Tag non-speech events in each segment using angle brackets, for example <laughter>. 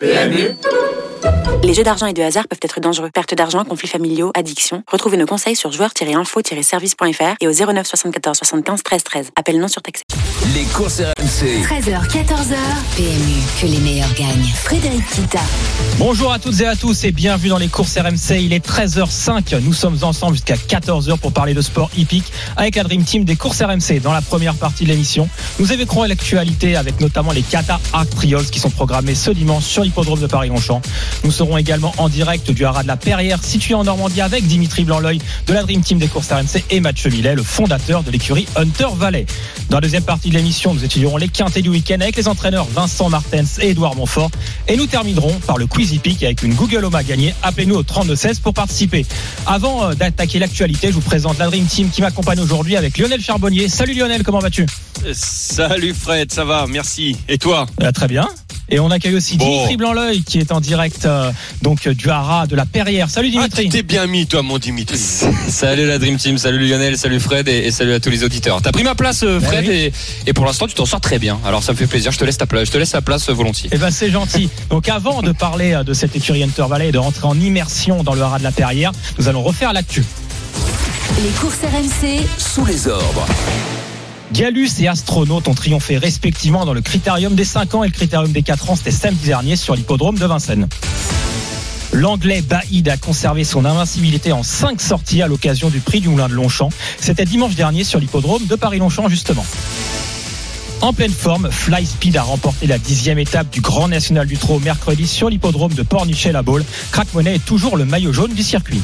PMU Les jeux d'argent et de hasard peuvent être dangereux. Perte d'argent, conflits familiaux, addiction. Retrouvez nos conseils sur joueurs-info-service.fr et au 09 74 75 13 13. Appel non surtaxé. Les courses RMC. 13h, 14h. PMU, que les meilleurs gagnent. Frédéric Kita. Bonjour à toutes et à tous et bienvenue dans les courses RMC. Il est 13h05. Nous sommes ensemble jusqu'à 14h pour parler de sport hippique avec la Dream Team des courses RMC. Dans la première partie de l'émission, nous évoquerons l'actualité avec notamment les Qatar Arc Triols qui sont programmés ce dimanche sur l'hippodrome de Paris-Longchamp. Nous serons également en direct du haras de la Perrière situé en Normandie avec Dimitri blanc de la Dream Team des courses RMC et Mathieu Millet, le fondateur de l'écurie Hunter Valley. Dans la deuxième partie de l'émission, nous étudierons les quintés du week-end avec les entraîneurs Vincent Martens et Edouard Montfort. Et nous terminerons par le Quiz Hippique avec une Google Home à gagner. Appelez-nous au 3216 pour participer. Avant euh, d'attaquer l'actualité, je vous présente la Dream Team qui m'accompagne aujourd'hui avec Lionel Charbonnier. Salut Lionel, comment vas-tu? Salut Fred, ça va, merci. Et toi? Euh, Très bien. Et on accueille aussi Dimitri blanc qui est en direct euh, donc du Hara de la Perrière. Salut Dimitri. Ah, t'es bien mis toi mon Dimitri. <laughs> salut la Dream Team, salut Lionel, salut Fred et, salut à tous les auditeurs. T'as pris ma place euh, Fred ben et, pour l'instant tu t'en sors très bien. Alors ça me fait plaisir, je te laisse ta place, je te laisse ta place euh, volontiers. Eh ben c'est gentil. Donc avant de parler de cette écurie Hunter Valley et de rentrer en immersion dans le Hara de la Perrière, nous allons refaire l'actu. Les courses RMC sous les ordres. Galus et Astronaute ont triomphé respectivement dans le critérium des 5 ans et le critérium des 4 ans. C'était samedi dernier sur l'hippodrome de Vincennes. L'anglais Baïd a conservé son invincibilité en 5 sorties à l'occasion du prix du Moulin de Longchamp. C'était dimanche dernier sur l'hippodrome de Paris-Longchamp justement. En pleine forme, Fly Speed a remporté la dixième étape du Grand National du Trot mercredi sur l'hippodrome de Pornichet la Baule. Crack Money est toujours le maillot jaune du circuit.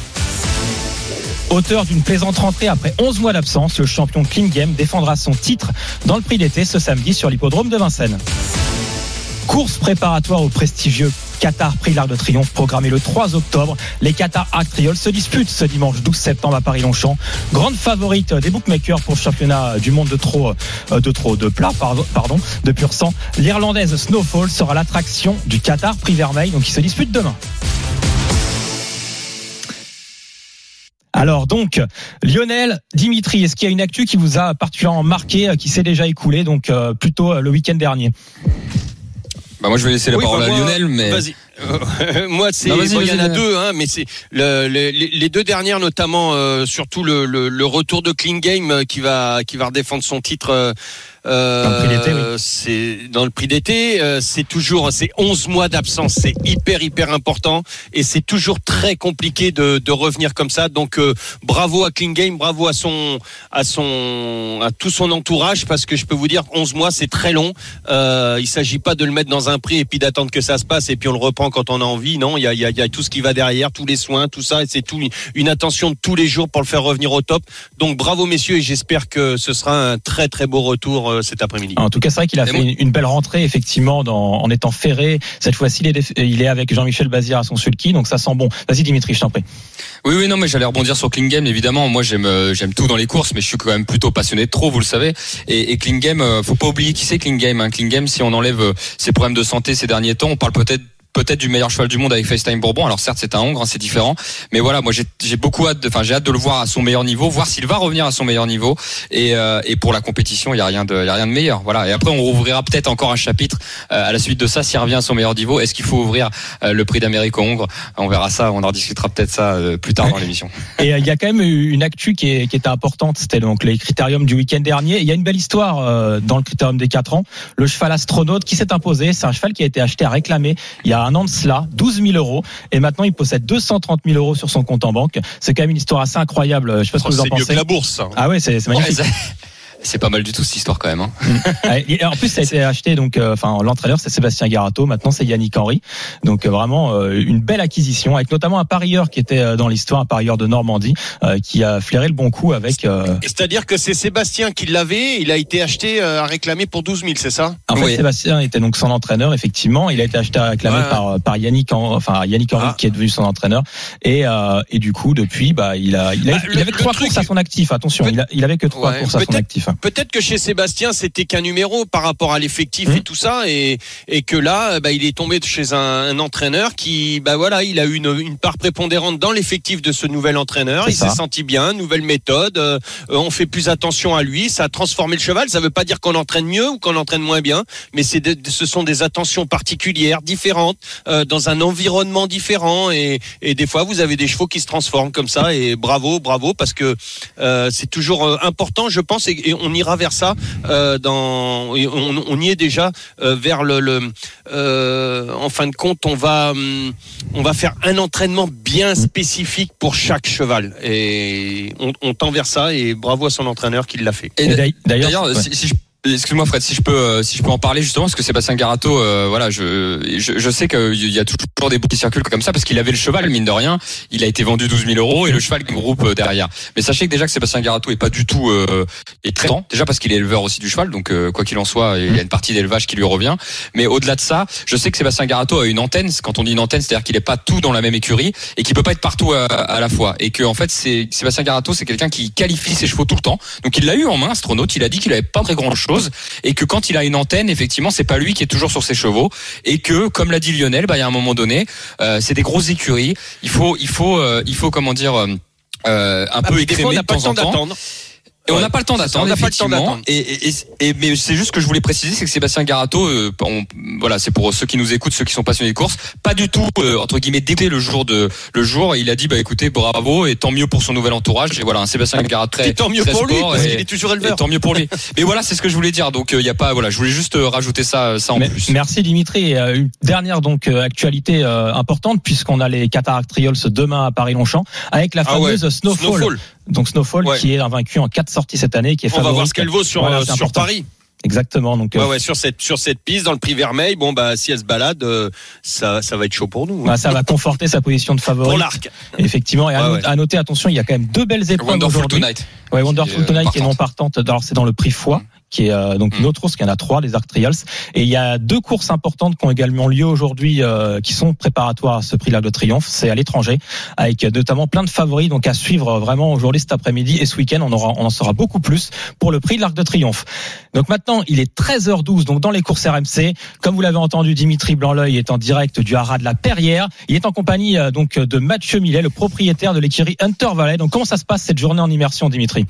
Auteur d'une plaisante rentrée après 11 mois d'absence, le champion Clean Game défendra son titre dans le prix d'été ce samedi sur l'hippodrome de Vincennes. Course préparatoire au prestigieux Qatar Prix l'Arc de Triomphe programmé le 3 octobre. Les Qatar Arc Triomphe se disputent ce dimanche 12 septembre à Paris-Longchamp. Grande favorite des bookmakers pour le championnat du monde de trop euh, de trop de plat de pur sang. L'Irlandaise Snowfall sera l'attraction du Qatar Prix Vermeil donc qui se dispute demain. Alors donc, Lionel, Dimitri, est-ce qu'il y a une actu qui vous a particulièrement marqué, euh, qui s'est déjà écoulée, donc euh, plutôt euh, le week-end dernier? Bah moi je vais laisser la parole bah, à Lionel, mais vas-y. <laughs> moi, c'est il y en a deux, hein, mais c'est le, les deux dernières, notamment surtout le, le, le, retour de Clean Game qui va qui va redéfendre son titre euh, c'est dans le prix d'été, euh, c'est toujours c'est 11 mois d'absence, c'est hyper hyper important et c'est toujours très compliqué de, de revenir comme ça. Donc euh, bravo à Clean Game, bravo à son à son à tout son entourage parce que je peux vous dire 11 mois c'est très long. Euh, il s'agit pas de le mettre dans un prix et puis d'attendre que ça se passe et puis on le reprend quand on a envie. Non, il y a, y, a, y a tout ce qui va derrière, tous les soins, tout ça et c'est tout une attention de tous les jours pour le faire revenir au top. Donc bravo messieurs et j'espère que ce sera un très très beau retour euh, cet après-midi. En tout cas, c'est vrai qu'il a fait une belle rentrée, effectivement, en étant ferré. Cette fois-ci, il est, avec Jean-Michel Bazir à son sulky, donc ça sent bon. Vas-y, Dimitri, je t'en prie. Oui, oui, non, mais j'allais rebondir sur Clean Game, évidemment. Moi, j'aime, euh, j'aime tout dans les courses, mais je suis quand même plutôt passionné de trop, vous le savez. Et, et Clean Game, euh, faut pas oublier qui c'est Clean Game. Hein? Clean Game, si on enlève ses problèmes de santé ces derniers temps, on parle peut-être peut-être du meilleur cheval du monde avec FaceTime Bourbon. Alors certes, c'est un Hongre, hein, c'est différent, mais voilà, moi j'ai beaucoup hâte, enfin j'ai hâte de le voir à son meilleur niveau, voir s'il va revenir à son meilleur niveau. Et, euh, et pour la compétition, il y a rien de, il y a rien de meilleur. Voilà. Et après, on rouvrira peut-être encore un chapitre euh, à la suite de ça s'il revient à son meilleur niveau. Est-ce qu'il faut ouvrir euh, le prix d'Amérique au Hongre? On verra ça. On en discutera peut-être ça plus tard dans l'émission. <laughs> Et il y a quand même une actu qui, est, qui était importante. C'était donc les critériums du week-end dernier. Il y a une belle histoire dans le critérium des 4 ans. Le cheval astronaute qui s'est imposé. C'est un cheval qui a été acheté à réclamer il y a un an de cela. 12 000 euros. Et maintenant, il possède 230 000 euros sur son compte en banque. C'est quand même une histoire assez incroyable. Je sais pas ce que vous en pensez. C'est mieux que la bourse. Ah ouais, c'est magnifique. <laughs> C'est pas mal du tout cette histoire quand même. Hein. <laughs> en plus, ça a été acheté donc, euh, enfin, l'entraîneur c'est Sébastien Garato. Maintenant, c'est Yannick Henry. Donc euh, vraiment euh, une belle acquisition avec notamment un parieur qui était dans l'histoire, un parieur de Normandie, qui a flairé le bon coup avec. C'est-à-dire que c'est Sébastien qui l'avait. Il a été acheté à réclamer pour 12 000, c'est ça? En fait, Sébastien était donc son entraîneur. Effectivement, il a été acheté à réclamer par par Yannick, enfin Yannick Henry ah. qui est devenu son entraîneur. Et et du coup, depuis, bah, il a il, bah, avait trois courses à son actif. Attention, il, avait que trois courses à son actif. Peut-être que chez Sébastien, c'était qu'un numéro par rapport à l'effectif et tout ça, et, et que là, bah, il est tombé chez un, un entraîneur qui, bah voilà, il a eu une, une part prépondérante dans l'effectif de ce nouvel entraîneur. Il s'est senti bien, nouvelle méthode. euh, euh, on fait plus attention à lui. Ça a transformé le cheval. Ça veut pas dire qu'on entraîne mieux ou qu'on entraîne moins bien, mais c'est ce sont des attentions particulières, différentes, euh, dans un environnement différent. Et, et des fois, vous avez des chevaux qui se transforment comme ça. Et bravo, bravo, parce que euh, c'est toujours euh, important, je pense, et, et on ira vers ça. euh, dans, on, on y est déjà euh, vers le. le euh, en fin de compte, on va hum, on va faire un entraînement bien spécifique pour chaque cheval. Et on, on tend vers ça. Et bravo à son entraîneur qui l'a fait. Et d'ailleurs- si, si je Excuse-moi Fred, si je peux, euh, si je peux en parler justement, parce que Sébastien Garato, euh, voilà, je, je, sais qu'il y a toujours des bouts qui circulent comme ça, parce qu'il avait le cheval, mine de rien, il a été vendu 12 000 euros et le cheval groupe euh, derrière. Mais sachez que déjà que Sébastien Garato est pas du tout euh, est très déjà parce qu'il est éleveur aussi du cheval, donc euh, quoi qu'il en soit, il y a une partie d'élevage qui lui revient. Mais au-delà de ça, je sais que Sébastien Garato a une antenne. Quand on dit une antenne, c'est-à-dire qu'il est pas tout dans la même écurie et qu'il peut pas être partout à, à la fois. Et que en fait, c'est Sébastien Garato, c'est quelqu'un qui qualifie ses chevaux tout le temps. Donc il l'a eu en main, Astronaute. Il a dit qu'il avait pas très grand chose et que quand il a une antenne, effectivement, c'est pas lui qui est toujours sur ses chevaux et que, comme l'a dit Lionel, bah il y a un moment donné, euh, c'est des grosses écuries. Il faut, il faut, euh, il faut comment dire. euh, un Ah, peu n'a de temps en temps Et on n'a pas le temps d'attendre, on n'a pas le temps effectivement. d'attendre. Et, et, et- et- mais c'est juste que je voulais préciser, c'est que Sébastien Garato, euh, on- voilà, c'est pour ceux qui nous écoutent, ceux qui sont passionnés de course, pas du tout euh, entre guillemets dégoûté le jour de le jour. Il a dit bah écoutez, bravo et tant mieux pour son nouvel entourage. Et voilà, un Sébastien Garato très, Et tant mieux très pour lui, parce et- qu'il est toujours et éleveur. tant mieux pour lui. <laughs> Mais voilà, c'est ce que je voulais dire. Donc il y a pas, voilà, je voulais juste euh, rajouter ça, ça en Mais- plus. Merci Dimitri. Et, euh, une dernière donc euh, actualité euh, importante puisqu'on a les Cataract Triols demain à Paris-Longchamp avec la Ah ouais, fameuse Snowfall. Snowfall. Donc Snowfall Ouais. qui est invaincu en quatre sorties cette année, qui est On va voir ce qu'elle vaut sur, Voilà, euh, sur. Paris. Exactement. Donc Ouais, euh, ouais, sur cette, sur cette piste, dans le prix vermeil, bon, bah, si elle se balade, euh, ça, ça va être chaud pour nous. hein. bah, ça va <laughs> conforter sa position de favori. pour l'arc. Effectivement. Et à, Ouais, ouais. noter, attention, il y a quand même deux belles épreuves Wonderful aujourd'hui. Tonight. Ouais, Wonderful euh, Tonight qui est non partante. partante. Alors c'est dans le prix foie. Qui est euh, donc une Mm. autre course, qu'il y en a trois, les Arc Trials. Et il y a deux courses importantes qui ont également lieu aujourd'hui, euh, qui sont préparatoires à ce prix-là de triomphe. C'est à l'étranger, avec notamment plein de favoris, donc à suivre vraiment aujourd'hui, cet après-midi et ce week-end. On, aura, on en saura beaucoup plus pour le prix de l'Arc de Triomphe. Donc maintenant, il est 13h12, donc dans les courses RMC. Comme vous l'avez entendu, Dimitri Blanc-L'œil est en direct du haras de la Perrière. Il est en compagnie euh, donc de Mathieu Millet, le propriétaire de l'écurie Hunter Valley. Donc comment ça se passe cette journée en immersion, Dimitri?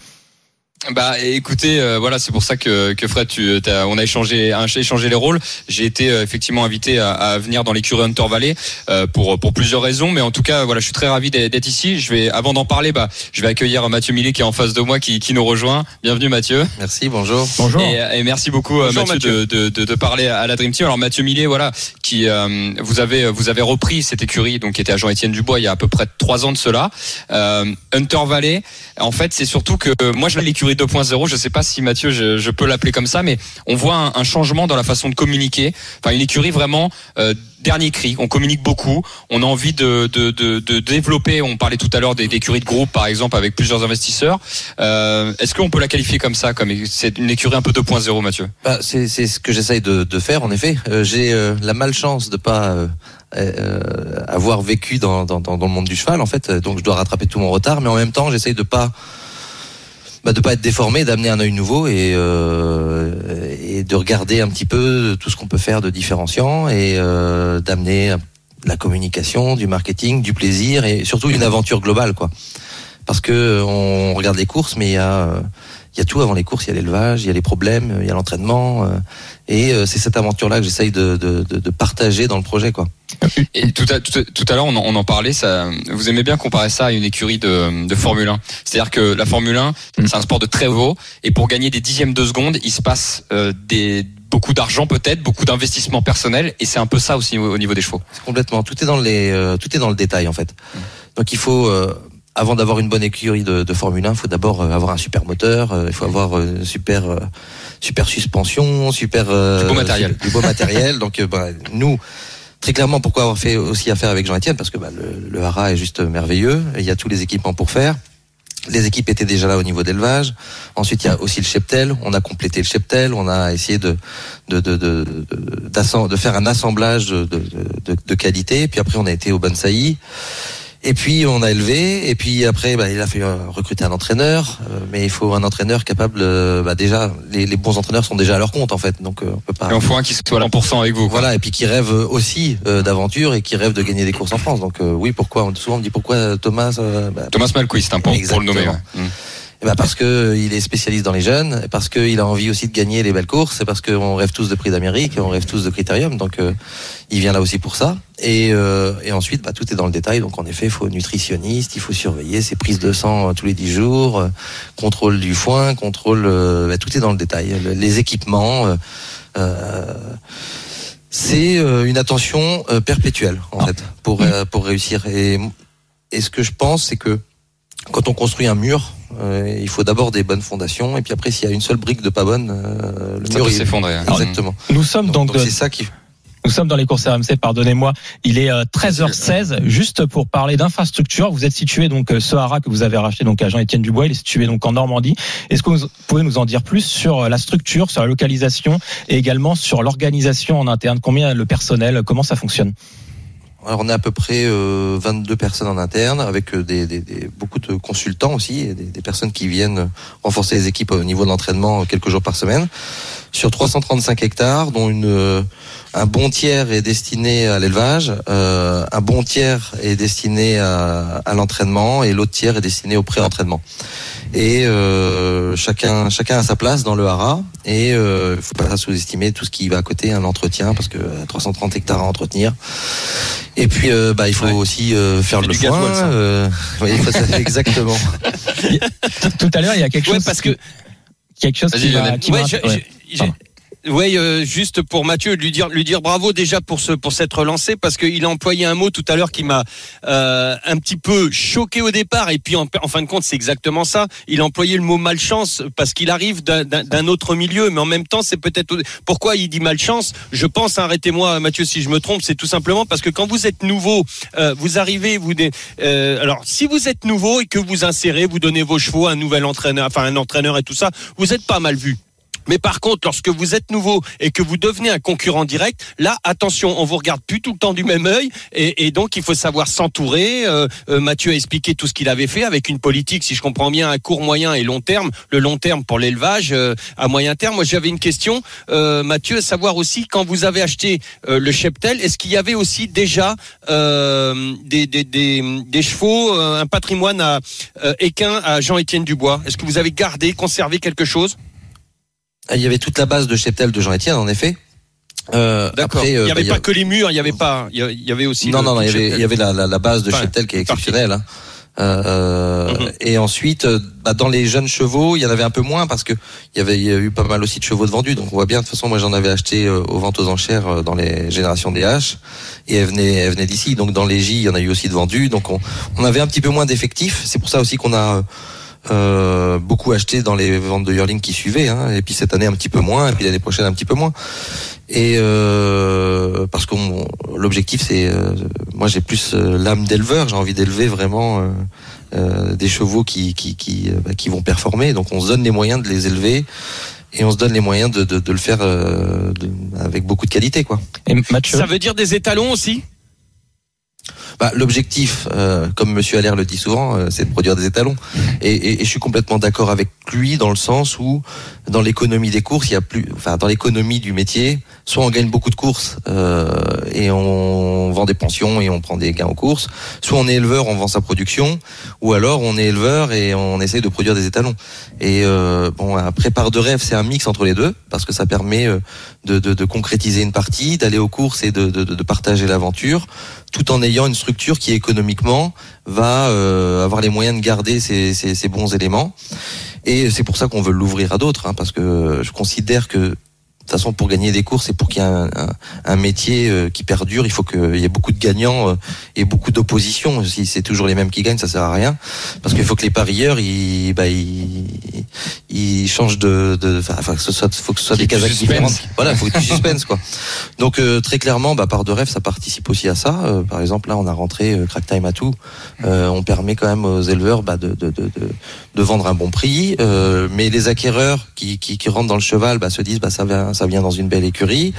Bah écoutez, euh, voilà, c'est pour ça que, que Fred, tu, t'as- on a échangé, un- échangé les rôles. J'ai été euh, effectivement invité à, à venir dans l'écurie Hunter Valley euh, pour pour plusieurs raisons, mais en tout cas, voilà, je suis très ravi d'être ici. Je vais, avant d'en parler, bah, je vais accueillir Mathieu Millet qui est en face de moi, qui, qui nous rejoint. Bienvenue Mathieu. Merci, bonjour. Bonjour. Et, et merci beaucoup euh, Bonjour, Mathieu, De, de, de, de parler à la Dream Team. Alors Mathieu Millet, voilà, qui euh, vous avez vous avez repris cette écurie, donc qui était à Jean-Étienne Dubois il y a à peu près trois ans de cela. Euh, Hunter Valley, en fait, c'est surtout que euh, moi je l'ai l'écurie 2.0. Je sais pas si Mathieu, je, je peux l'appeler comme ça, mais on voit un, un changement dans la façon de communiquer. Enfin, une écurie vraiment euh, dernier cri. On communique beaucoup. On a envie de, de, de, de développer. On parlait tout à l'heure des écuries de groupe, par exemple, avec plusieurs investisseurs. Euh, Est-ce qu'on peut la qualifier comme ça, comme c'est une écurie un peu 2.0, Mathieu? Bah, c'est ce que j'essaye de, de faire, en effet. Euh, J'ai euh, la malchance de pas euh, euh, avoir vécu dans, dans, dans le monde du cheval, en fait. Donc, je dois rattraper tout mon retard, mais en même temps, j'essaye de pas bah, de pas être déformé, d'amener un œil nouveau et, euh, et de regarder un petit peu tout ce qu'on peut faire de différenciant et euh, d'amener la communication, du marketing, du plaisir et surtout une aventure globale, quoi. Parce que on regarde les courses, mais il y a euh, il y a tout avant les courses, il y a l'élevage, il y a les problèmes, il y a l'entraînement, euh, et euh, c'est cette aventure-là que j'essaye de, de, de, de partager dans le projet, quoi. Et tout à, tout à, tout à l'heure, on, en- on en parlait. Ça, vous aimez bien comparer ça à une écurie de, de Formule 1. C'est-à-dire que la Formule 1, Mm. c'est un sport de très haut, et pour gagner des dixièmes de seconde, il se passe euh, des beaucoup d'argent peut-être, beaucoup d'investissement personnel, et c'est un peu ça aussi au, au niveau des chevaux. Complètement. Tout est dans les, euh, tout est dans le détail en fait. Donc il faut, euh, avant d'avoir une bonne écurie de, de Formule 1, il faut d'abord euh, avoir un super moteur, euh, il faut avoir euh, super, euh, super suspension, super euh, Du beau matériel. du beau matériel. Donc bah, nous. Très clairement, pourquoi avoir fait aussi affaire avec Jean-Etienne? Parce que bah, le, le Hara est juste merveilleux. Il y a tous les équipements pour faire. Les équipes étaient déjà là au niveau d'élevage. Ensuite, il y a aussi le cheptel. On a complété le cheptel. On a essayé de de de de, de, de faire un assemblage de, de, de, de qualité. Puis après, on a été au Bansaï. Et puis on a élevé, et puis après bah, il a fait euh, recruter un entraîneur, euh, mais il faut un entraîneur capable. euh, bah, déjà, les, les bons entraîneurs sont déjà à leur compte en fait, donc euh, on peut pas. Et on faut un qui soit à 100% avec vous. quoi. Voilà, et puis qui rêve aussi euh, d'aventure et qui rêve de gagner des courses en France. Donc euh, oui, pourquoi Souvent on me dit pourquoi Thomas euh, bah, Thomas Malquist, hein, pour, pour le nommer. Ouais. Mm. Eh ben, parce que il est spécialiste dans les jeunes, parce qu'il a envie aussi de gagner les belles courses, et parce qu'on rêve tous de prix d'Amérique, on rêve tous de critérium, donc euh, il vient là aussi pour ça. Et, euh, et ensuite, bah, tout est dans le détail. Donc en effet, il faut nutritionniste, il faut surveiller ses prises de sang euh, tous les 10 jours, euh, contrôle du foin, contrôle, euh, bah, tout est dans le détail. Le- les équipements. euh, euh, c'est une attention perpétuelle en Ah. fait pour pour réussir et et ce que je pense c'est que quand on construit un mur euh, il faut d'abord des bonnes fondations et puis après s'il y a une seule brique de pas bonne euh, le Ça mur peut s'effondrer. hein. exactement Nous sommes donc, donc de- c'est ça qui nous sommes dans les courses RMC, pardonnez-moi. Il est euh, 13h16, juste pour parler d'infrastructure. Vous êtes situé donc euh, ce haras que vous avez racheté donc à Jean-Étienne Dubois, il est situé donc en Normandie. Est-ce que vous pouvez nous en dire plus sur euh, la structure, sur la localisation et également sur l'organisation en interne? Combien le personnel, comment ça fonctionne? Alors on est à peu près euh, 22 personnes en interne, avec euh, des, beaucoup de consultants aussi, et des, personnes qui viennent renforcer les équipes au niveau de l'entraînement euh, quelques jours par semaine. Sur 335 hectares, dont une, euh, un bon tiers est destiné à l'élevage, euh, un bon tiers est destiné à, à l'entraînement, et l'autre tiers est destiné au pré-entraînement. Et euh, chacun, chacun a sa place dans le haras, et il euh, faut pas sous-estimer tout ce qui va à côté, un entretien, parce que euh, 330 hectares à entretenir. Et puis, euh, bah, il faut Ouais. aussi euh, faire le foin. gasoil, ça. euh, oui, il faut ça, <laughs> exactement. Tout- à l'heure, il y a quelque Ouais, chose parce qui- que quelque chose qui Ouais, je- je- Ouais, euh, juste pour Mathieu, lui dire, lui dire bravo déjà pour ce, pour s'être relancé parce qu'il a employé un mot tout à l'heure qui m'a euh, un petit peu choqué au départ et puis en, fin de compte c'est exactement ça. Il a employé le mot malchance parce qu'il arrive d'un- autre milieu, mais en même temps c'est peut-être pourquoi il dit malchance? Je pense, arrêtez-moi Mathieu si je me trompe, c'est tout simplement parce que quand vous êtes nouveau, euh, vous arrivez, vous euh, alors si vous êtes nouveau et que vous insérez, vous donnez vos chevaux à un nouvel entraîneur, enfin un entraîneur et tout ça, vous êtes pas mal vu. Mais par contre, lorsque vous êtes nouveau et que vous devenez un concurrent direct, là, attention, on vous regarde plus tout le temps du même œil, et, donc il faut savoir s'entourer. Euh, euh, Mathieu a expliqué tout ce qu'il avait fait avec une politique, si je comprends bien, à court, moyen et long terme. Le long terme pour l'élevage, euh, à moyen terme. Moi, j'avais une question, euh, Mathieu, savoir aussi quand vous avez acheté le cheptel, est-ce qu'il y avait aussi déjà des, des, chevaux, un patrimoine à équin à Jean-Étienne Dubois? Est-ce que vous avez gardé, conservé quelque chose? Il y avait toute la base de cheptel de Jean-Étienne, en effet. Euh, D'accord. après, Il euh, n'y avait pas que les murs, il y avait pas, il y avait aussi. Non, le- non, non, il y avait, il y avait la, la, la base de Enfin, cheptel qui est exceptionnelle. hein. Euh, Mhm. Et ensuite, euh, bah, dans les jeunes chevaux, il y en avait un peu moins parce que il y avait il y a eu pas mal aussi de chevaux de vendus. Donc on voit bien. De toute façon, moi j'en avais acheté euh, aux ventes aux enchères euh, dans les générations DH et elles venaient, elles venaient d'ici. Donc dans les J, il y en a eu aussi de vendus. Donc on, on avait un petit peu moins d'effectifs. C'est pour ça aussi qu'on a euh, beaucoup acheté dans les ventes de yearling qui suivaient. Hein. Et puis cette année un petit peu moins. Et puis l'année prochaine un petit peu moins. Et euh, parce que l'objectif c'est, euh, moi j'ai plus euh, l'âme d'éleveur, j'ai envie d'élever vraiment euh, euh, des chevaux qui qui qui, euh, bah, qui vont performer. Donc on se donne les moyens de les élever et on se donne les moyens de, de, de le faire euh, de- avec beaucoup de qualité quoi. Et Mathieu, Ça veut dire des étalons aussi? Bah, L'objectif, euh, comme Monsieur Allaire le dit souvent, euh, c'est de produire des étalons. Et, je suis complètement d'accord avec lui dans le sens où, dans l'économie des courses, il y a plus, enfin, dans l'économie du métier, soit on gagne beaucoup de courses euh, et on vend des pensions et on prend des gains aux courses, soit on est éleveur, on vend sa production, ou alors on est éleveur et on essaye de produire des étalons. Et bon, après part de rêve, c'est un mix entre les deux parce que ça permet de, de, concrétiser une partie, d'aller aux courses et de, de, partager l'aventure, tout en ayant une structure qui économiquement va euh, avoir les moyens de garder ces, ces, ces bons éléments. Et c'est pour ça qu'on veut l'ouvrir à d'autres, hein, parce que je considère que de toute façon, pour gagner des courses et pour qu'il y ait un, un, un métier euh, qui perdure, il faut qu'il y ait beaucoup de gagnants euh, et beaucoup d'opposition. Si c'est toujours les mêmes qui gagnent, ça sert à rien. Parce qu'il faut que les parieurs, ils, bah, ils, ils changent de, de enfin, que ce soit, faut que ce soit des suspense. différentes. Voilà, faut que du suspense, quoi. Donc, euh, très clairement, bah, par de rêve, ça participe aussi à ça. Euh, par exemple, là, on a rentré euh, Crack Time à tout. Euh, on permet quand même aux éleveurs bah, de, de, de, de, de vendre un bon prix. Euh, mais les acquéreurs qui, qui, qui rentrent dans le cheval bah, se disent, bah, ça va, ça vient dans une belle écurie.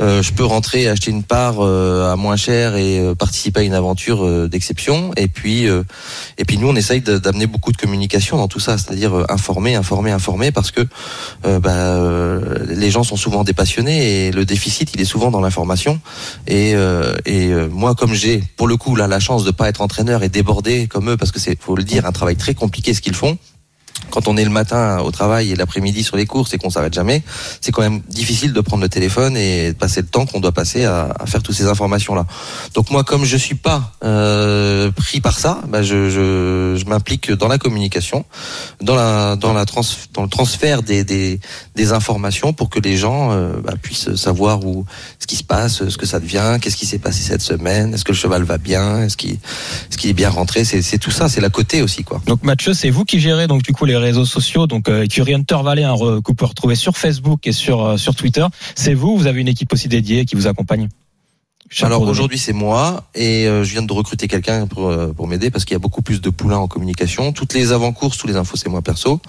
Euh, je peux rentrer acheter une part euh, à moins cher et euh, participer à une aventure d'exception. Et puis, et puis nous, on essaye d'amener beaucoup de communication dans tout ça, c'est-à-dire informer, informer, informer, parce que bah, les gens sont souvent des passionnés et le déficit, il est souvent dans l'information. Et, moi, comme j'ai pour le coup là la chance de pas être entraîneur et déborder comme eux, parce que c'est, faut le dire, un travail très compliqué ce qu'ils font. Quand on est le matin au travail et l'après-midi sur les courses et qu'on s'arrête jamais, c'est quand même difficile de prendre le téléphone et de passer le temps qu'on doit passer à, à faire toutes ces informations-là. Donc moi, comme je suis pas euh, pris par ça, bah je, je, je m'implique dans la communication, dans la dans la trans, dans le transfert des, des, des informations pour que les gens euh, bah, puissent savoir où ce qui se passe, ce que ça devient, qu'est-ce qui s'est passé cette semaine, est-ce que le cheval va bien, est-ce qu'il est-ce qu'il est bien rentré, c'est tout ça, c'est la côté aussi quoi. Donc Mathieu, c'est vous qui gérez donc du coup les réseaux sociaux, donc euh, écurie Hunter Valley, que vous pouvez retrouver sur Facebook et sur euh, sur Twitter. C'est vous, vous avez une équipe aussi dédiée qui vous accompagne. Alors aujourd'hui c'est moi et euh, je viens de recruter quelqu'un pour euh, pour m'aider parce qu'il y a beaucoup plus de poulains en communication. Toutes les avant-courses, tous les infos c'est moi perso.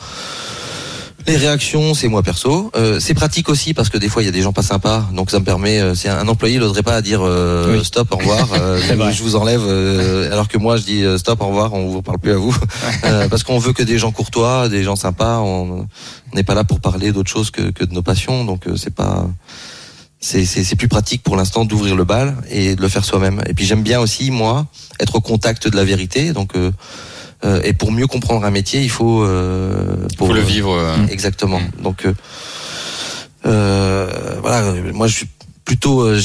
Les réactions, c'est moi perso. Euh, c'est pratique aussi parce que des fois il y a des gens pas sympas, donc ça me permet. euh, c'est un employé il n'oserait pas à dire euh, Oui. stop, au revoir, <laughs> euh, je vous enlève, euh, alors que moi je dis stop, au revoir, on vous parle plus à vous, Euh, parce qu'on veut que des gens courtois, des gens sympas. On n'est pas là pour parler d'autre chose que, que de nos passions, donc euh, c'est pas c'est plus pratique pour l'instant d'ouvrir le bal et de le faire soi-même. Et puis j'aime bien aussi moi être au contact de la vérité. Donc euh, euh, et pour mieux comprendre un métier, il faut euh, pour Faut le vivre. euh, Exactement. Donc euh, euh, voilà, euh, moi je suis plutôt euh,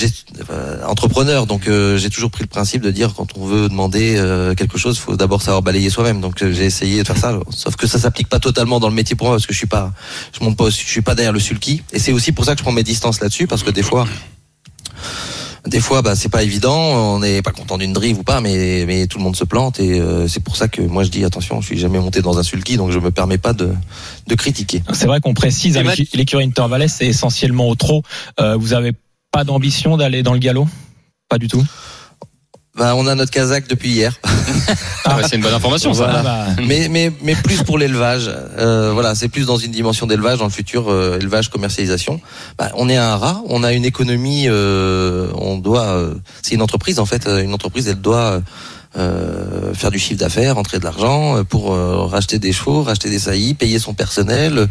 euh, entrepreneur, donc euh, j'ai toujours pris le principe de dire quand on veut demander euh, quelque chose, faut d'abord savoir balayer soi-même. Donc euh, j'ai essayé de faire ça, sauf que ça s'applique pas totalement dans le métier pour moi parce que je suis pas, je monte pas, je suis pas derrière le sulky. Et c'est aussi pour ça que je prends mes distances là-dessus parce que des fois. Des fois, bah, c'est pas évident. On n'est pas content d'une drive ou pas, mais, mais tout le monde se plante et euh, c'est pour ça que moi je dis attention, je suis jamais monté dans un sulky, donc je me permets pas de, de critiquer. C'est vrai qu'on précise, hein, l'écurie Hunter Valley, c'est essentiellement au trot. Euh, vous avez pas d'ambition d'aller dans le galop? Pas du tout? Bah, on a notre Kazakh depuis hier, <laughs> ah, bah, c'est une bonne information, ça. Ah bah, mais mais mais plus pour l'élevage. Euh, voilà, c'est plus dans une dimension d'élevage dans le futur, euh, élevage, commercialisation. Bah, on est un rat, on a une économie, euh, on doit. euh, c'est une entreprise en fait. euh, Une entreprise, elle doit. euh, faire du chiffre d'affaires, entrer de l'argent pour euh, racheter des chevaux, racheter des saillies, payer son personnel,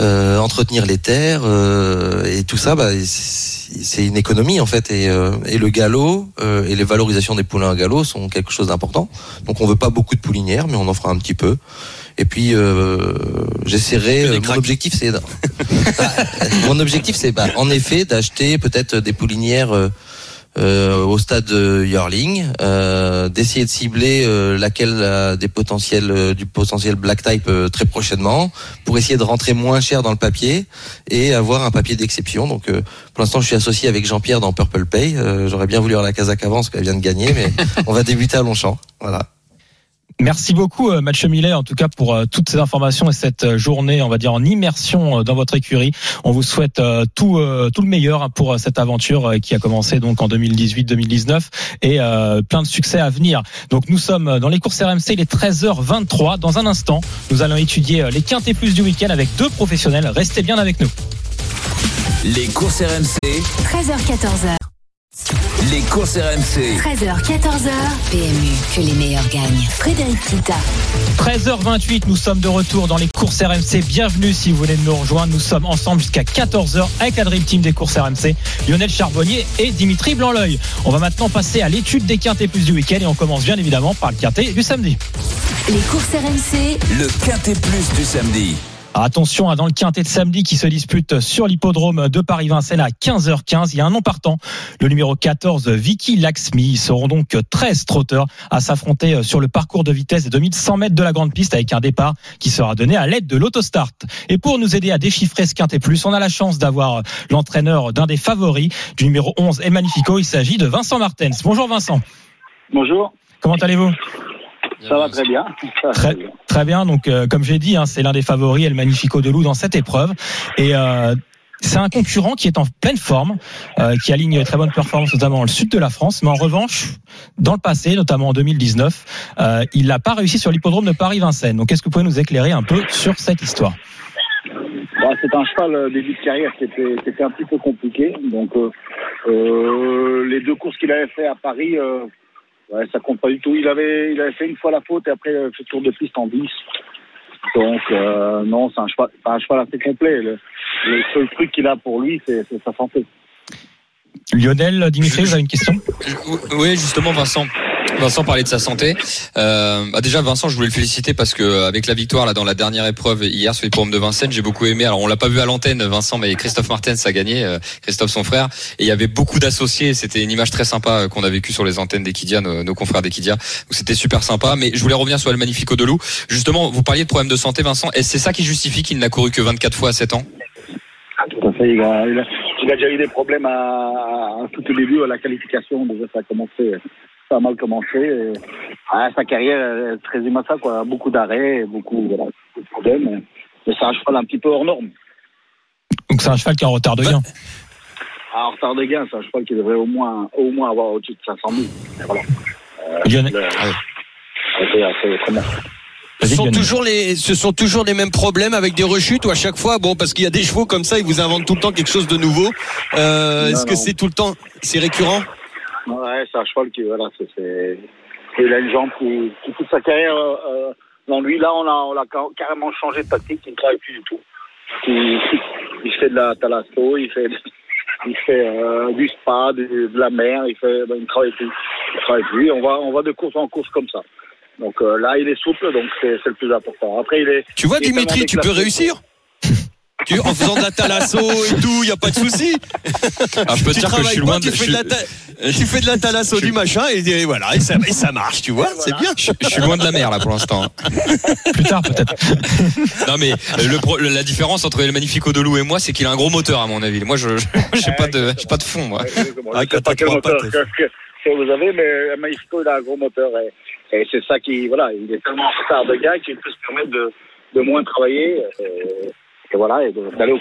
euh, entretenir les terres euh, et tout ça, bah, c'est une économie en fait. Et, euh, et le galop euh, et les valorisations des poulains à galop sont quelque chose d'important. Donc on veut pas beaucoup de poulinières, mais on en fera un petit peu. Et puis euh, j'essaierai. Euh, Mon objectif c'est. <laughs> mon objectif c'est bah, en effet d'acheter peut-être des poulinières. Euh, euh, au stade de Yearling, euh, d'essayer de cibler euh, laquelle a des potentiels euh, du potentiel black type euh, très prochainement pour essayer de rentrer moins cher dans le papier et avoir un papier d'exception. Donc euh, pour l'instant, je suis associé avec Jean-Pierre dans Purple Pay. Euh, J'aurais bien voulu avoir la Kazakh avant parce qu'elle vient de gagner, mais <laughs> on va débuter à Longchamp. Voilà. Merci beaucoup, euh, Mathieu Millet, en tout cas pour euh, toutes ces informations et cette euh, journée, on va dire en immersion dans votre écurie. On vous souhaite tout tout le meilleur hein, pour cette aventure qui a commencé donc en 2018-2019 et plein de succès à venir. Donc nous sommes dans les courses RMC, il est 13h23. Dans un instant, nous allons étudier les quintés plus du week-end avec deux professionnels. Restez bien avec nous. Les courses RMC, 13h14h. Les courses RMC. 13h14h. PMU, que les meilleurs gagnent. Frédéric Kita. 13h28, nous sommes de retour dans les courses RMC. Bienvenue si vous venez de nous rejoindre. Nous sommes ensemble jusqu'à 14h avec la Dream Team des courses RMC, Lionel Charbonnier et Dimitri Blanc-L'œil. On va maintenant passer à l'étude des quintés plus du week-end et on commence bien évidemment par le quintet du samedi. Les courses RMC. Le quintet plus du samedi. Attention hein, dans le quintet de samedi qui se dispute sur l'hippodrome de Paris-Vincennes à 15h15. Il y a un nom partant, le numéro 14, Vicky Laxmi. Ils seront donc 13 trotteurs à s'affronter sur le parcours de vitesse des 2100 mètres de la grande piste avec un départ qui sera donné à l'aide de l'autostart. Et pour nous aider à déchiffrer ce quintet plus, on a la chance d'avoir l'entraîneur d'un des favoris du numéro 11, El Magnifico. Il s'agit de Vincent Martens. Bonjour Vincent. Bonjour, Comment allez-vous? Ça va très bien. Très- très bien. Donc, euh, comme j'ai dit, hein, c'est l'un des favoris, El Magnifico de Loup dans cette épreuve. Et euh, c'est un concurrent qui est en pleine forme, euh, qui aligne une très bonne performance, notamment dans le sud de la France. Mais en revanche, dans le passé, notamment en 2019, euh, il n'a pas réussi sur l'hippodrome de Paris-Vincennes. Donc, est-ce que vous pouvez nous éclairer un peu sur cette histoire? Bah, c'est un cheval euh, début de carrière qui était, qui était un petit peu compliqué. Donc, euh, euh, les deux courses qu'il avait fait à Paris, euh, ouais, ça compte pas du tout. Il avait, il avait fait une fois la faute et après, il avait fait tour de piste en 10. Donc, euh, non, c'est un cheval, c'est un cheval assez complet. Le, le seul truc qu'il a pour lui, c'est c'est sa santé. Lionel, Dimitri, vous avez une question? Oui, justement, Vincent. Vincent parlait de sa santé. Euh, bah déjà, Vincent, je voulais le féliciter parce que euh, avec la victoire là dans la dernière épreuve hier sur les programmes de Vincennes, j'ai beaucoup aimé. Alors, on l'a pas vu à l'antenne, Vincent, mais Christophe Martens a gagné, euh, Christophe son frère, et il y avait beaucoup d'associés. C'était une image très sympa euh, qu'on a vécue sur les antennes d'Equidia, nos, nos confrères d'Equidia. Donc c'était super sympa. Mais je voulais revenir sur le Magnifico de Loup. Justement, vous parliez de problèmes de santé, Vincent. Est-ce c'est ça qui justifie qu'il n'a couru que 24 fois à 7 ans? Tout à fait. Il a, il déjà eu des problèmes à, à, tout au début à la qualification. Déjà, ça a commencé, ça a mal commencé. Et, ah, sa carrière elle résume à ça, quoi. Beaucoup d'arrêts, beaucoup, voilà, beaucoup de problèmes. Mais c'est un cheval un petit peu hors norme. Donc c'est un cheval qui est en retard de gain. Ah, en retard de gain, c'est un cheval qui devrait au moins, au moins avoir au-dessus de 500 000. Mais voilà. Euh, Lionel- le- c'est assez- comment Ce sont toujours les, ce sont toujours les mêmes problèmes avec des rechutes ou à chaque fois, bon, parce qu'il y a des chevaux comme ça, ils vous inventent tout le temps quelque chose de nouveau. Euh, Non, Est-ce que c'est tout le temps, c'est récurrent? Ouais, c'est un cheval qui, voilà, c'est, il a une jambe qui, qui toute sa carrière, euh, dans lui, là, on a, on a ca- carrément changé de tactique, il ne travaille plus du tout. Il, il fait de la thalasso, il fait, il fait, euh, du spa, de, de la mer, il fait, ben, il ne travaille plus. Il travaille plus, on va, on va de course en course comme ça. Donc, euh, là, il est souple, donc c'est, c'est le plus important. Après, il est, Tu vois, il Dimitri, tu peux réussir? Tu, en faisant de la thalasso et tout, il y a pas de souci. Alors, je peux te Tu dire que je travailles suis pas, loin tu de. fais je de la ta- tu fais de la thalasso du machin et, et voilà, et ça, et ça marche, tu vois, c'est bien. Je, je suis loin de la mer là pour l'instant. Plus tard peut-être. <laughs> Non mais le, la différence entre le Magnifico de Loup et moi, c'est qu'il a un gros moteur à mon avis. Moi, je je- j'ai pas de j'ai pas de fond moi. Ah, Je sais quand pas quel moteur que, que- vous avez, mais Maïfico, il a un gros moteur. Et, et c'est ça qui, voilà, il est tellement en retard de gars qu'il peut se permettre de, de moins travailler. Et, et voilà, et d'aller.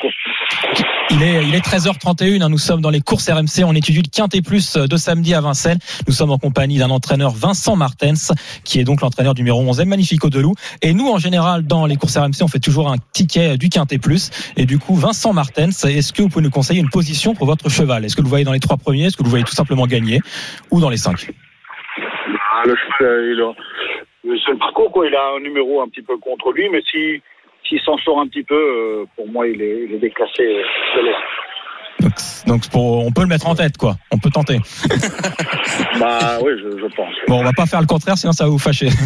Il est, il est 13h31, hein, nous sommes dans les courses RMC, on étudie le Quintet Plus de samedi à Vincennes. Nous sommes en compagnie d'un entraîneur Vincent Martens, qui est donc l'entraîneur numéro 11 Magnifico de Loup. Et nous, en général, dans les courses RMC, on fait toujours un ticket du Quintet Plus. Et du coup, Vincent Martens, est-ce que vous pouvez nous conseiller une position pour votre cheval? Est-ce que vous le voyez dans les trois premiers? Est-ce que vous le voyez tout simplement gagner? Ou dans les cinq? Ah, le cheval, euh, il a, le parcours, quoi, il a un numéro un petit peu contre lui, mais si, s'il s'en sort un petit peu, euh, pour moi, il est, il est déclassé. euh, de l'air. donc, donc pour- on peut le mettre en tête, quoi. On peut tenter. <laughs> bah oui, je, je pense. Bon, on va pas faire le contraire, sinon ça va vous fâcher. <laughs>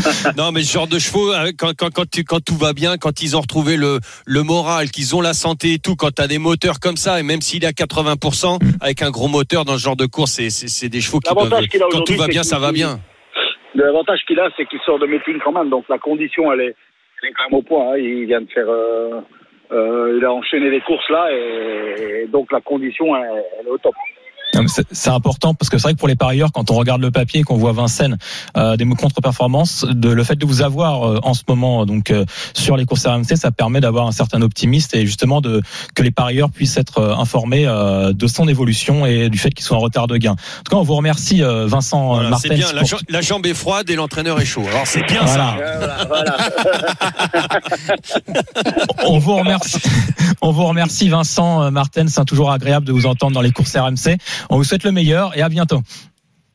<laughs> Non, mais ce genre de chevaux, euh, quand, quand, quand, tu- quand tout va bien, quand ils ont retrouvé le, le moral, qu'ils ont la santé et tout, quand tu as des moteurs comme ça, et même s'il est à 80%, avec un gros moteur dans ce genre de course, c'est, des chevaux qui peuvent. a Quand tout va bien, ça va bien. L'avantage qu'il a, c'est qu'il sort de meeting quand même, donc la condition, elle est, elle est quand même au point. hein. Il vient de faire, euh, euh, il a enchaîné les courses là, et, donc la condition, elle est au top. C'est c'est important parce que c'est vrai que pour les parieurs, quand on regarde le papier et qu'on voit Vincennes euh, des contre-performances, de, le fait de vous avoir euh, en ce moment donc euh, sur les courses RMC, ça permet d'avoir un certain optimisme et justement de que les parieurs puissent être euh, informés euh, de son évolution et du fait qu'ils soient en retard de gain. En tout cas, on vous remercie euh, Vincent Voilà, c'est Martens. bien. La, pour- jambe- la jambe est froide et l'entraîneur est chaud. Alors c'est bien ça. Voilà. <laughs> On vous remercie, on vous remercie Vincent Martens. C'est toujours agréable de vous entendre dans les courses RMC. On vous souhaite le meilleur et à bientôt.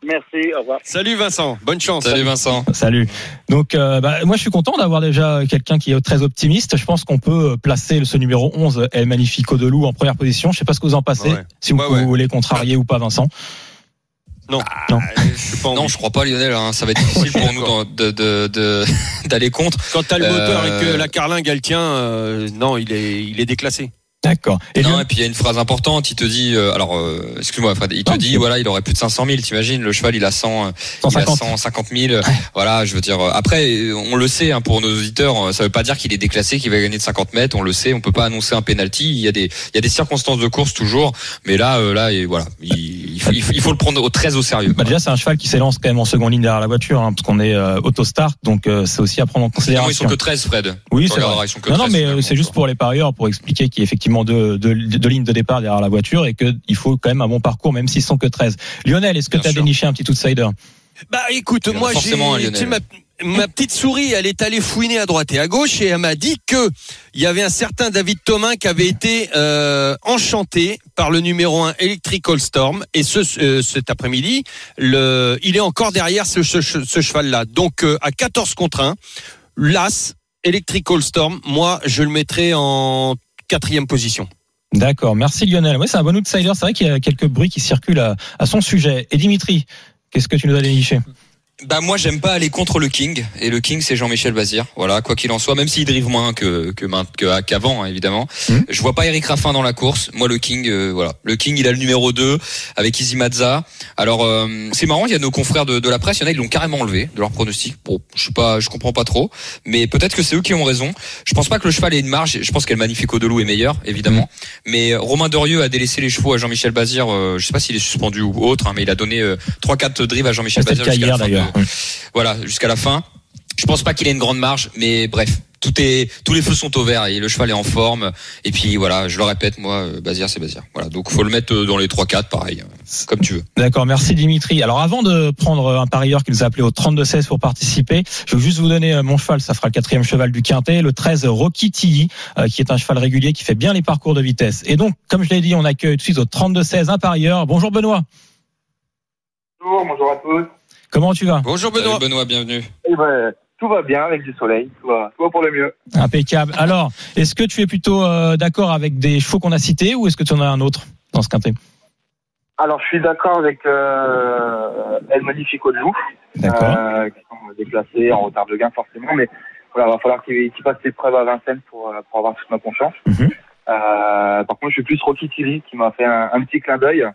Merci, au revoir. Salut Vincent, bonne chance. Salut Vincent. Salut. Donc, euh, bah, moi, je suis content d'avoir déjà quelqu'un qui est très optimiste. Je pense qu'on peut placer ce numéro 11, El Magnifico de Loup, en première position. Je sais pas ce que vous en pensez. Ouais. Si vous, Ouais, ouais. vous voulez contrarier ou pas, Vincent. Non. Non. Euh, je pas Non, je crois pas Lionel. hein. Ça va être difficile <laughs> pour nous d'en- de- de- de- <laughs> d'aller contre. Quand t'as le moteur Euh, et que la carlingue elle tient, euh, non, il est, il est déclassé. D'accord. Et non, et puis il y a une phrase importante. Il te dit, euh, alors, euh, excuse-moi, Fred, il te Non, dit, voilà, il aurait plus de 500 000. T'imagines, le cheval, il a 100, euh, il a 150. 150 000. Voilà, je veux dire. euh, Après, euh, on le sait hein, pour nos auditeurs. euh, Ça veut pas dire qu'il est déclassé, qu'il va gagner de 50 mètres. On le sait. On peut pas annoncer un penalty. Il y a des, il y a des circonstances de course toujours. Mais là, euh, là, et voilà, il, il faut, il faut- le prendre au très au sérieux. Bah, déjà, c'est un cheval qui s'élance quand même en seconde ligne derrière la voiture, hein, parce qu'on est euh, autostart, donc euh, c'est aussi à prendre en Non, ils considération. sont que 13, Fred. Oui, c'est vrai. Non, non, 13, mais c'est juste pour les parieurs, pour expliquer a effectivement deux, deux, deux lignes de départ derrière la voiture et qu'il faut quand même un bon parcours, même s'ils sont que 13. Lionel, est-ce que tu as sûr. déniché un petit outsider? Bah écoute, moi j'ai, ma, ma petite souris, elle est allée fouiner à droite et à gauche et elle m'a dit que il y avait un certain David Thomas qui avait été euh, enchanté par le numéro 1 Electrical Storm et ce, euh, cet après-midi, le, il est encore derrière ce, ce- ce cheval-là. Donc euh, à 14 contre 1, l'As Electrical Storm, moi je le mettrais en quatrième position. D'accord, merci Lionel. Oui, c'est un bon outsider. C'est vrai qu'il y a quelques bruits qui circulent à, son sujet. Et Dimitri, qu'est-ce que tu nous as déniché Bah moi j'aime pas aller contre le King et le King c'est Jean-Michel Bazir. Voilà, quoi qu'il en soit, même s'il drive moins que que que- qu'avant hein, évidemment. Mhm. Je vois pas Eric Raffin dans la course. Moi le King euh, voilà, le King il a le numéro 2 avec Izzy Mazza. Alors euh, c'est marrant, il y a nos confrères de, de la presse, il y en a ils l'ont carrément enlevé de leur pronostic. Bon, je suis pas je comprends pas trop, mais peut-être que c'est eux qui ont raison. Je pense pas que le cheval ait une marge, je pense qu'elle Magnifico de Loup est meilleur évidemment, mais euh, Romain Dorieux a délaissé les chevaux à Jean-Michel Bazir, euh, je sais pas s'il est suspendu ou autre hein, mais il a donné 3 4 drives à Jean-Michel Bazir voilà, jusqu'à la fin. Je pense pas qu'il ait une grande marge, mais bref, tout est, tous les feux sont au vert et le cheval est en forme. Et puis voilà, je le répète, moi, euh, Bazir, c'est Bazir. Voilà, donc faut le mettre euh, dans les 3-4, pareil, euh, comme tu veux. D'accord, merci Dimitri. Alors avant de prendre un parieur qui nous a appelé au 32-16 pour participer, je vais juste vous donner euh, mon cheval, ça fera le quatrième cheval du Quintet, le 13 Rocky Tilly, euh, qui est un cheval régulier qui fait bien les parcours de vitesse. Et donc, comme je l'ai dit, on accueille tout de suite au 32-16 un parieur. Bonjour Benoît, Bonjour, bonjour à tous. Comment tu vas Bonjour Salut Benoît. Benoît, bienvenue. Eh ben, tout va bien avec du soleil, tout va, tout va pour le mieux. Impeccable. Alors, est-ce que tu es plutôt euh, d'accord avec des chevaux qu'on a cités ou est-ce que tu en as un autre dans ce Quintet? Alors, je suis d'accord avec euh, El Magnifico de Loup, D'accord. euh, qui sont déplacés en retard de gain forcément, mais voilà, va falloir qu'il qu'il passe l'épreuve à Vincennes pour, pour avoir toute ma confiance. Mhm. Euh, par contre, je suis plus Rocky Tilly qui m'a fait un, un petit clin d'œil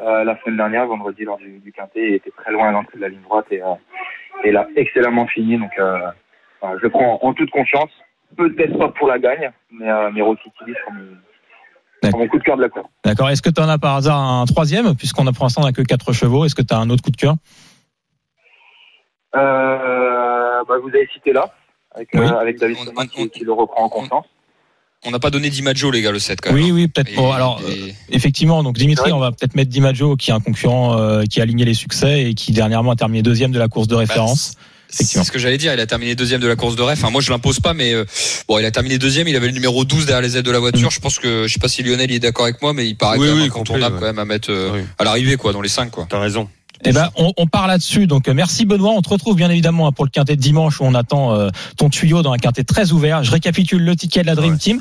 euh, la semaine dernière, vendredi, lors du, du Quintet, et était très loin à l'entrée de la ligne droite et, euh, et l'a excellemment fini. Donc, euh, je le prends en toute confiance. Peut-être pas pour la gagne, mais, euh, mais Rocky Tilly sur coup de cœur de la course. D'accord. Est-ce que tu en as par hasard un troisième, puisqu'on a pour l'instant n'a que quatre chevaux? Est-ce que tu as un autre coup de cœur? Euh, bah, vous avez cité là, avec, Oui. euh, avec David On- Thomas on- qui, qui le reprend en confiance. On n'a pas donné d'Imajo, les gars, le 7 quand même. Oui, oui, peut-être. Alors, euh, et- effectivement, donc Dimitri, Ouais. on va peut-être mettre Dimaggio, qui est un concurrent euh, qui a aligné les succès et qui dernièrement a terminé deuxième de la course de référence. C'est Effectivement. ce que j'allais dire. Il a terminé deuxième de la course de ref. Enfin, moi, je l'impose pas, mais euh, bon, il a terminé deuxième. Il avait le numéro 12 derrière les ailes de la voiture. Mm. Je pense que, je sais pas si Lionel il est d'accord avec moi, mais il paraît Oui, quand même oui, incontournable complet, quand même à mettre euh, Oui. à l'arrivée, quoi, dans les 5 quoi. T'as raison. Eh ben, on, on part là-dessus. Donc, euh, merci Benoît. On te retrouve bien évidemment hein, pour le quintet de dimanche où on attend euh, ton tuyau dans un quintet très ouvert. Je récapitule le ticket de la Dream Ouais. Team.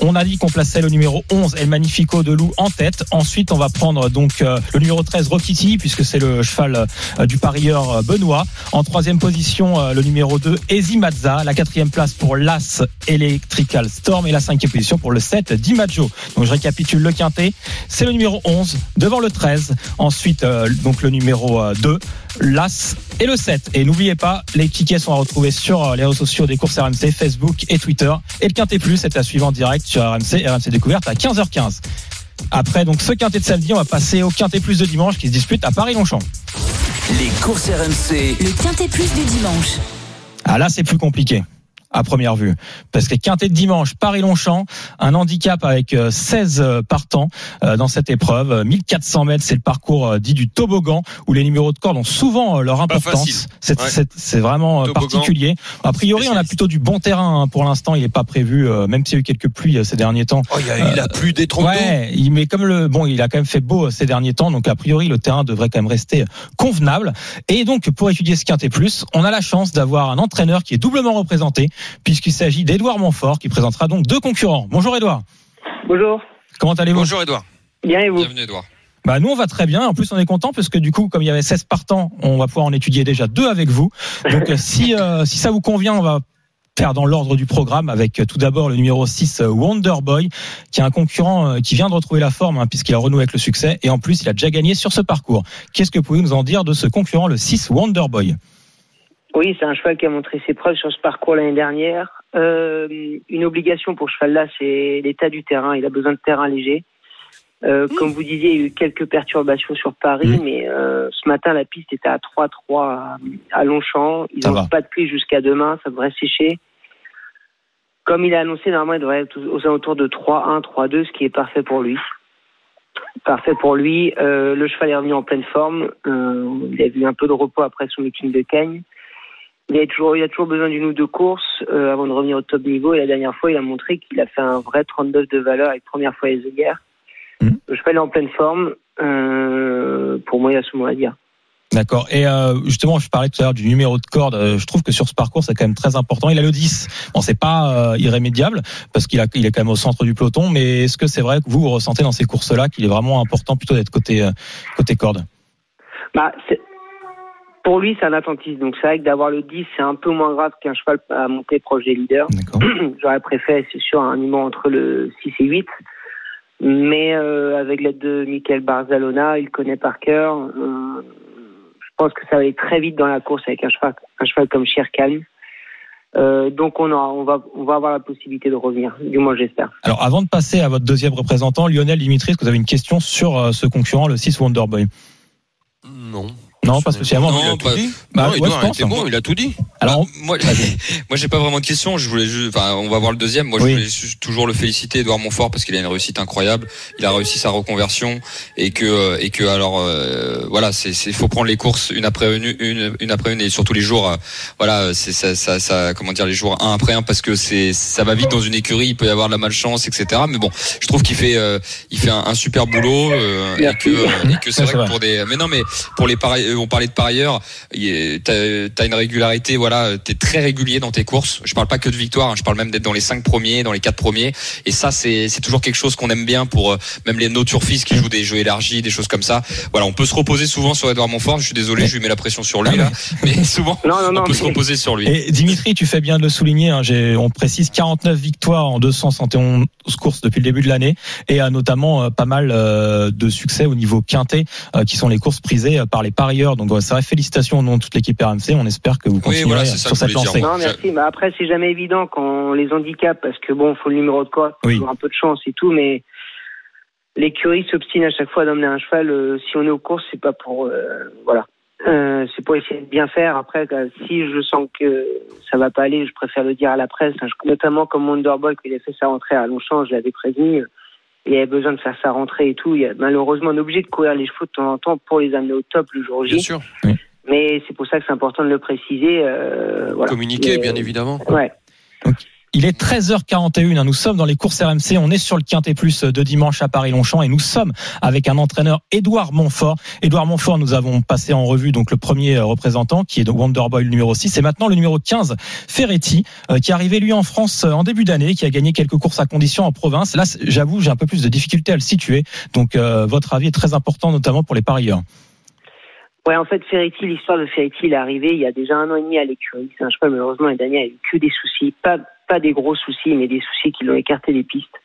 On a dit qu'on plaçait le numéro 11, El Magnifico de Loup en tête. Ensuite, on va prendre donc euh, le numéro 13, Rokiti, puisque c'est le cheval euh, du parieur Benoît. En troisième position, euh, le numéro 2, Ezi Mazza. La quatrième place pour l'As Electrical Storm. Et la cinquième position pour le 7, Dimaggio. Donc, je récapitule le quintet. C'est le numéro 11, devant le 13. Ensuite, euh, donc le numéro euh, 2, l'As et le 7. Et n'oubliez pas, les tickets sont à retrouver sur euh, les réseaux sociaux des courses RMC, Facebook et Twitter. Et le Quintet Plus est à suivre en direct sur RMC, RMC Découverte à 15h15. Après donc ce Quintet de samedi, on va passer au Quintet Plus de dimanche qui se dispute à Paris-Longchamp. Les courses RMC. Le Quintet Plus du dimanche. Ah là, c'est plus compliqué. À première vue. Parce que Quintet de dimanche, Paris-Longchamp, un handicap avec euh, 16 euh, partants euh, dans cette épreuve. Euh, 1400 mètres, c'est le parcours euh, dit du toboggan, où les numéros de corde ont souvent euh, leur importance. C'est Ouais. vraiment euh, Toboggan. particulier. A priori, on a plutôt du bon terrain hein, pour l'instant. Il n'est pas prévu, euh, même s'il y a eu quelques pluies euh, ces derniers temps. Oh, il, a, il a plu des troncs. Ouais, il, mais comme le bon, il a quand même fait beau euh, ces derniers temps, donc a priori le terrain devrait quand même rester convenable. Et donc pour étudier ce quintet plus, on a la chance d'avoir un entraîneur qui est doublement représenté, puisqu'il s'agit d'Edouard Montfort, qui présentera donc deux concurrents. Bonjour Edouard. Bonjour. Comment allez-vous Bonjour Edouard. Bien et vous Bienvenue, Edouard. Bah nous on va très bien. En plus on est content parce que du coup comme il y avait 16 partants, on va pouvoir en étudier déjà deux avec vous. Donc euh, si euh, si ça vous convient, on va faire dans l'ordre du programme avec euh, tout d'abord le numéro 6 euh, Wonder Boy qui est un concurrent qui vient de retrouver la forme hein, puisqu'il a renoué avec le succès et en plus il a déjà gagné sur ce parcours. Qu'est-ce que vous pouvez nous en dire de ce concurrent le 6 Wonder Boy? Oui, c'est un cheval qui a montré ses preuves sur ce parcours l'année dernière. Euh, une obligation pour ce cheval-là, c'est l'état du terrain. Il a besoin de terrain léger. Euh, Comme vous disiez, il y a eu quelques perturbations sur Paris, Mmh. mais euh, ce matin, la piste était à 3-3 à, à Longchamp. Ils n'ont pas de pluie jusqu'à demain, ça devrait sécher. Comme il a annoncé, normalement, il devrait être aux alentours de 3-1, 3-2, ce qui est parfait pour lui. Parfait pour lui. Euh, le cheval est revenu en pleine forme. Il a eu un peu de repos après son meeting de Cagnes. Il y a toujours, il a toujours besoin d'une ou deux courses euh, avant de revenir au top niveau. Et la dernière fois, il a montré qu'il a fait un vrai 39 de valeur avec première fois les œillères. Mhm. Le cheval est en pleine forme. Euh, pour moi, il y a ce mot à dire. D'accord. Et euh, justement, je parlais tout à l'heure du numéro de corde. Euh, Je trouve que sur ce parcours, c'est quand même très important. Il a le 10. Bon, c'est pas euh, irrémédiable parce qu'il a, il est quand même au centre du peloton. Mais est-ce que c'est vrai que vous, vous ressentez dans ces courses-là qu'il est vraiment important plutôt d'être côté euh, côté corde? Bah, pour lui, c'est un attentiste. Donc, c'est vrai que d'avoir le 10, c'est un peu moins grave qu'un cheval à monter proche des leaders. <clears throat> J'aurais préféré, c'est sûr, un numéro entre le 6 et 8. Mais euh, avec l'aide de Michael Barzalona, il connaît par cœur. Euh, je pense que ça va aller très vite dans la course avec un cheval, un cheval comme Sherkan. Euh, donc on, aura, on, va, on va avoir la possibilité de revenir, du moins j'espère. Alors, avant de passer à votre deuxième représentant, Lionel Dimitri, est-ce que vous avez une question sur euh, ce concurrent, le 6 Wonderboy? Non. Non, pas spécialement. Non, pas- Bah, non, ouais, Edouard était bon, il a tout dit. Alors, Bah, moi, <laughs> moi, j'ai pas vraiment de questions. Je voulais, juste- enfin, on va voir le deuxième. Moi, Oui. je voulais toujours le féliciter, Edouard Montfort, parce qu'il a une réussite incroyable. Il a réussi sa reconversion et que, euh, et que, alors, euh, voilà, c'est, c'est, faut prendre les courses une après une, une, une après une, et surtout les jours, euh, voilà, c'est ça, ça, ça, comment dire, les jours un après un, parce que c'est, ça va vite dans une écurie. Il peut y avoir de la malchance, etc. Mais bon, je trouve qu'il fait, euh, il fait un, un super boulot euh, et que, euh, et que c'est vrai que vrai. pour des, mais non, mais pour les pareils, on parlait de parieurs, il est- t'as, t'as une régularité, voilà, t'es très régulier dans tes courses. Je parle pas que de victoire, hein, je parle même d'être dans les cinq premiers, dans les quatre premiers. Et ça, c'est, c'est toujours quelque chose qu'on aime bien pour euh, même les no turfistes qui jouent des jeux élargis, des choses comme ça. Voilà, on peut se reposer souvent sur Edouard Montfort. Je suis désolé, je lui mets la pression sur lui là, mais souvent Non, non, non. on peut se reposer sur lui. Et Dimitri, tu fais bien de le souligner. hein, j'ai- on précise 49 victoires en 271 courses depuis le début de l'année, et euh, notamment euh, pas mal euh, de succès au niveau quintet, euh, qui sont les courses prisées euh, par les parieurs. Donc, ouais, c'est vrai, félicitations au nom de toute l'équipe RMC. On espère que vous Oui, continuerez voilà, ça sur cette lancée. Non, merci. Mais après, c'est jamais évident quand les handicaps, parce que bon, faut le numéro de corde, faut Oui. toujours un peu de chance et tout, mais l'écurie s'obstine à chaque fois d'emmener un cheval. euh, si on est aux courses, c'est pas pour, euh, voilà, Euh, c'est pour essayer de bien faire. Après, si je sens que ça va pas aller, je préfère le dire à la presse. hein. Notamment comme Wonderboy, quand il a fait sa rentrée à Longchamp, je l'avais prévenu. Il avait besoin de faire sa rentrée et tout. Il y a, malheureusement, on est obligé de courir les chevaux de temps en temps pour les amener au top le jour J. Bien sûr. Mais c'est pour ça que c'est important de le préciser. euh, voilà. Communiquer, Mais- bien évidemment. Ouais. Il est 13h41. hein, Nous sommes dans les courses RMC. On est sur le Quintet Plus de dimanche à Paris-Longchamp et nous sommes avec un entraîneur, Édouard Montfort. Édouard Montfort, nous avons passé en revue donc le premier euh, représentant qui est Wonderboy le numéro 6 et maintenant le numéro 15, Ferretti, euh, qui est arrivé lui en France euh, en début d'année, qui a gagné quelques courses à condition en province. Là, j'avoue, j'ai un peu plus de difficulté à le situer. Donc, votre avis est très important, notamment pour les parieurs. Ouais, en fait, Ferretti, l'histoire de Ferretti, il est arrivé il y a déjà un an et demi à l'écurie. C'est un cheval, malheureusement, dernière, il a eu que des soucis. Pas, pas des gros soucis, mais des soucis qui l'ont écarté des pistes.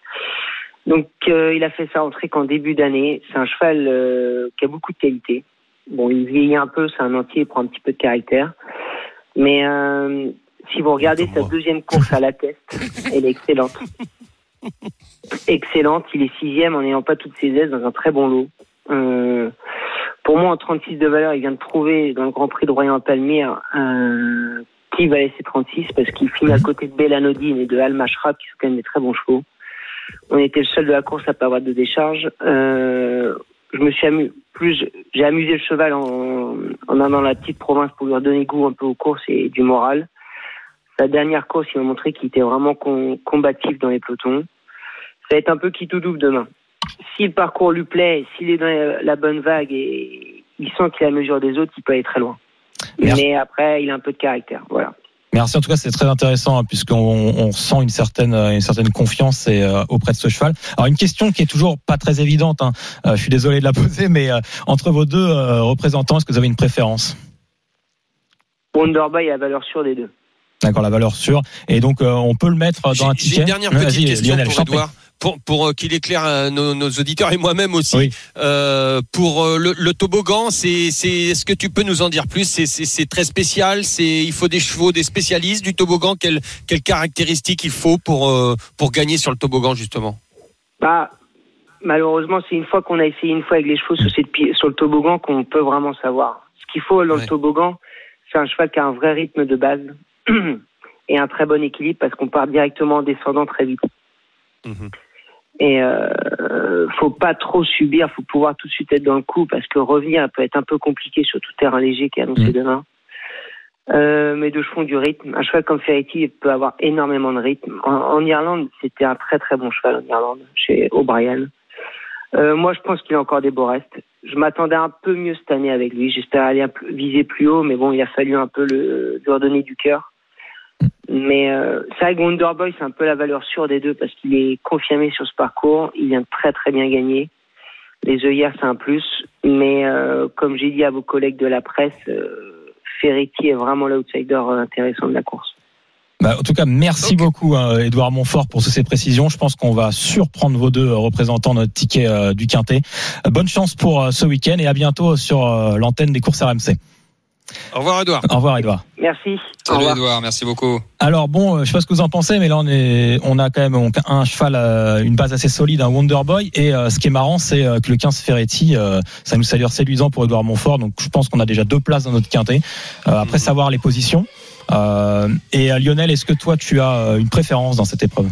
Donc, euh, il a fait sa rentrée qu'en début d'année. C'est un cheval euh, qui a beaucoup de qualité. Bon, il vieillit un peu, c'est un entier, il prend un petit peu de caractère. Mais euh, si vous regardez sa deuxième course à la test, elle est excellente. <laughs> Excellente, il est sixième en n'ayant pas toutes ses aises dans un très bon lot. Euh, pour moi, en 36 de valeur, il vient de prouver dans le Grand Prix de Royan Palmyre euh, qui va laisser 36 parce qu'il finit à côté de Bellanodine et de Al Mashrab qui sont quand même des très bons chevaux. On était le seul de la course à pas avoir de décharge. Euh, je me suis amusé, plus j'ai amusé le cheval en, en allant dans la petite province pour lui redonner goût un peu aux courses et du moral. Sa dernière course, il m'a montré qu'il était vraiment com- combatif dans les pelotons. Ça va être un peu qui tout double demain si le parcours lui plaît, s'il est dans la bonne vague et il sent qu'il est à la mesure des autres, il peut aller très loin. Merci. Mais après, il a un peu de caractère. Voilà. Merci en tout cas, c'est très intéressant hein, puisqu'on on sent une certaine une certaine confiance et, euh, auprès de ce cheval. Alors une question qui est toujours pas très évidente. hein. Euh, je suis désolé de la <laughs> poser, mais euh, entre vos deux euh, représentants, est-ce que vous avez une préférence? Wonderboy a valeur sûre des deux. D'accord, la valeur sûre. Et donc euh, on peut le mettre dans un ticket? J'ai une dernière Vas-y, petite question Lionel, pour. Edouard. Pour, pour euh, qu'il éclaire euh, nos, nos auditeurs et moi-même aussi. Oui. Euh, pour le, le toboggan, c'est, c'est, est-ce que tu peux nous en dire plus? C'est, c'est, c'est très spécial. C'est, il faut des chevaux, des spécialistes du toboggan. Quelles quelles caractéristiques il faut pour euh, pour gagner sur le toboggan justement? Bah, malheureusement, c'est une fois qu'on a essayé une fois avec les chevaux sur, cette pi- sur le toboggan qu'on peut vraiment savoir. Ce qu'il faut dans Ouais. le toboggan, c'est un cheval qui a un vrai rythme de base <clears throat> et un très bon équilibre parce qu'on part directement en descendant très vite. Mhm. Et euh, faut pas trop subir, faut pouvoir tout de suite être dans le coup parce que revenir peut être un peu compliqué sur tout terrain léger qui est annoncé Mhm. demain. Euh, deux chevaux ont du rythme. Un cheval comme Ferretti peut avoir énormément de rythme. En, en Irlande, c'était un très très bon cheval en Irlande, chez O'Brien. Euh, moi, je pense qu'il a encore des beaux restes. Je m'attendais un peu mieux cette année avec lui. J'espérais aller viser plus haut, mais bon, il a fallu un peu le, lui redonner du cœur. Mais euh, c'est vrai que Wonderboy, c'est un peu la valeur sûre des deux parce qu'il est confirmé sur ce parcours. Il vient très très bien gagner. Les œillères, c'est un plus. Mais euh, comme j'ai dit à vos collègues de la presse, euh, Ferretti est vraiment l'outsider euh, intéressant de la course. Bah, en tout cas, merci beaucoup, hein, Edouard Montfort, pour toutes ces précisions. Je pense qu'on va surprendre vos deux euh, représentants de notre ticket euh, du Quintet. Euh, bonne chance pour euh, ce week-end et à bientôt sur euh, l'antenne des courses RMC. Au revoir, Edouard. Au revoir, Edouard. Merci. Au Salut revoir. Edouard, merci beaucoup. Alors bon, euh, je sais pas ce que vous en pensez, mais là on est, on a quand même un cheval, euh, une base assez solide, un Wonderboy. Et euh, ce qui est marrant, c'est euh, que le 15 Ferretti, euh, ça nous s'allure séduisant pour Edouard Montfort. Donc je pense qu'on a déjà deux places dans notre quintet. Euh, après savoir les positions. Euh, et euh, Lionel, est-ce que toi tu as une préférence dans cette épreuve?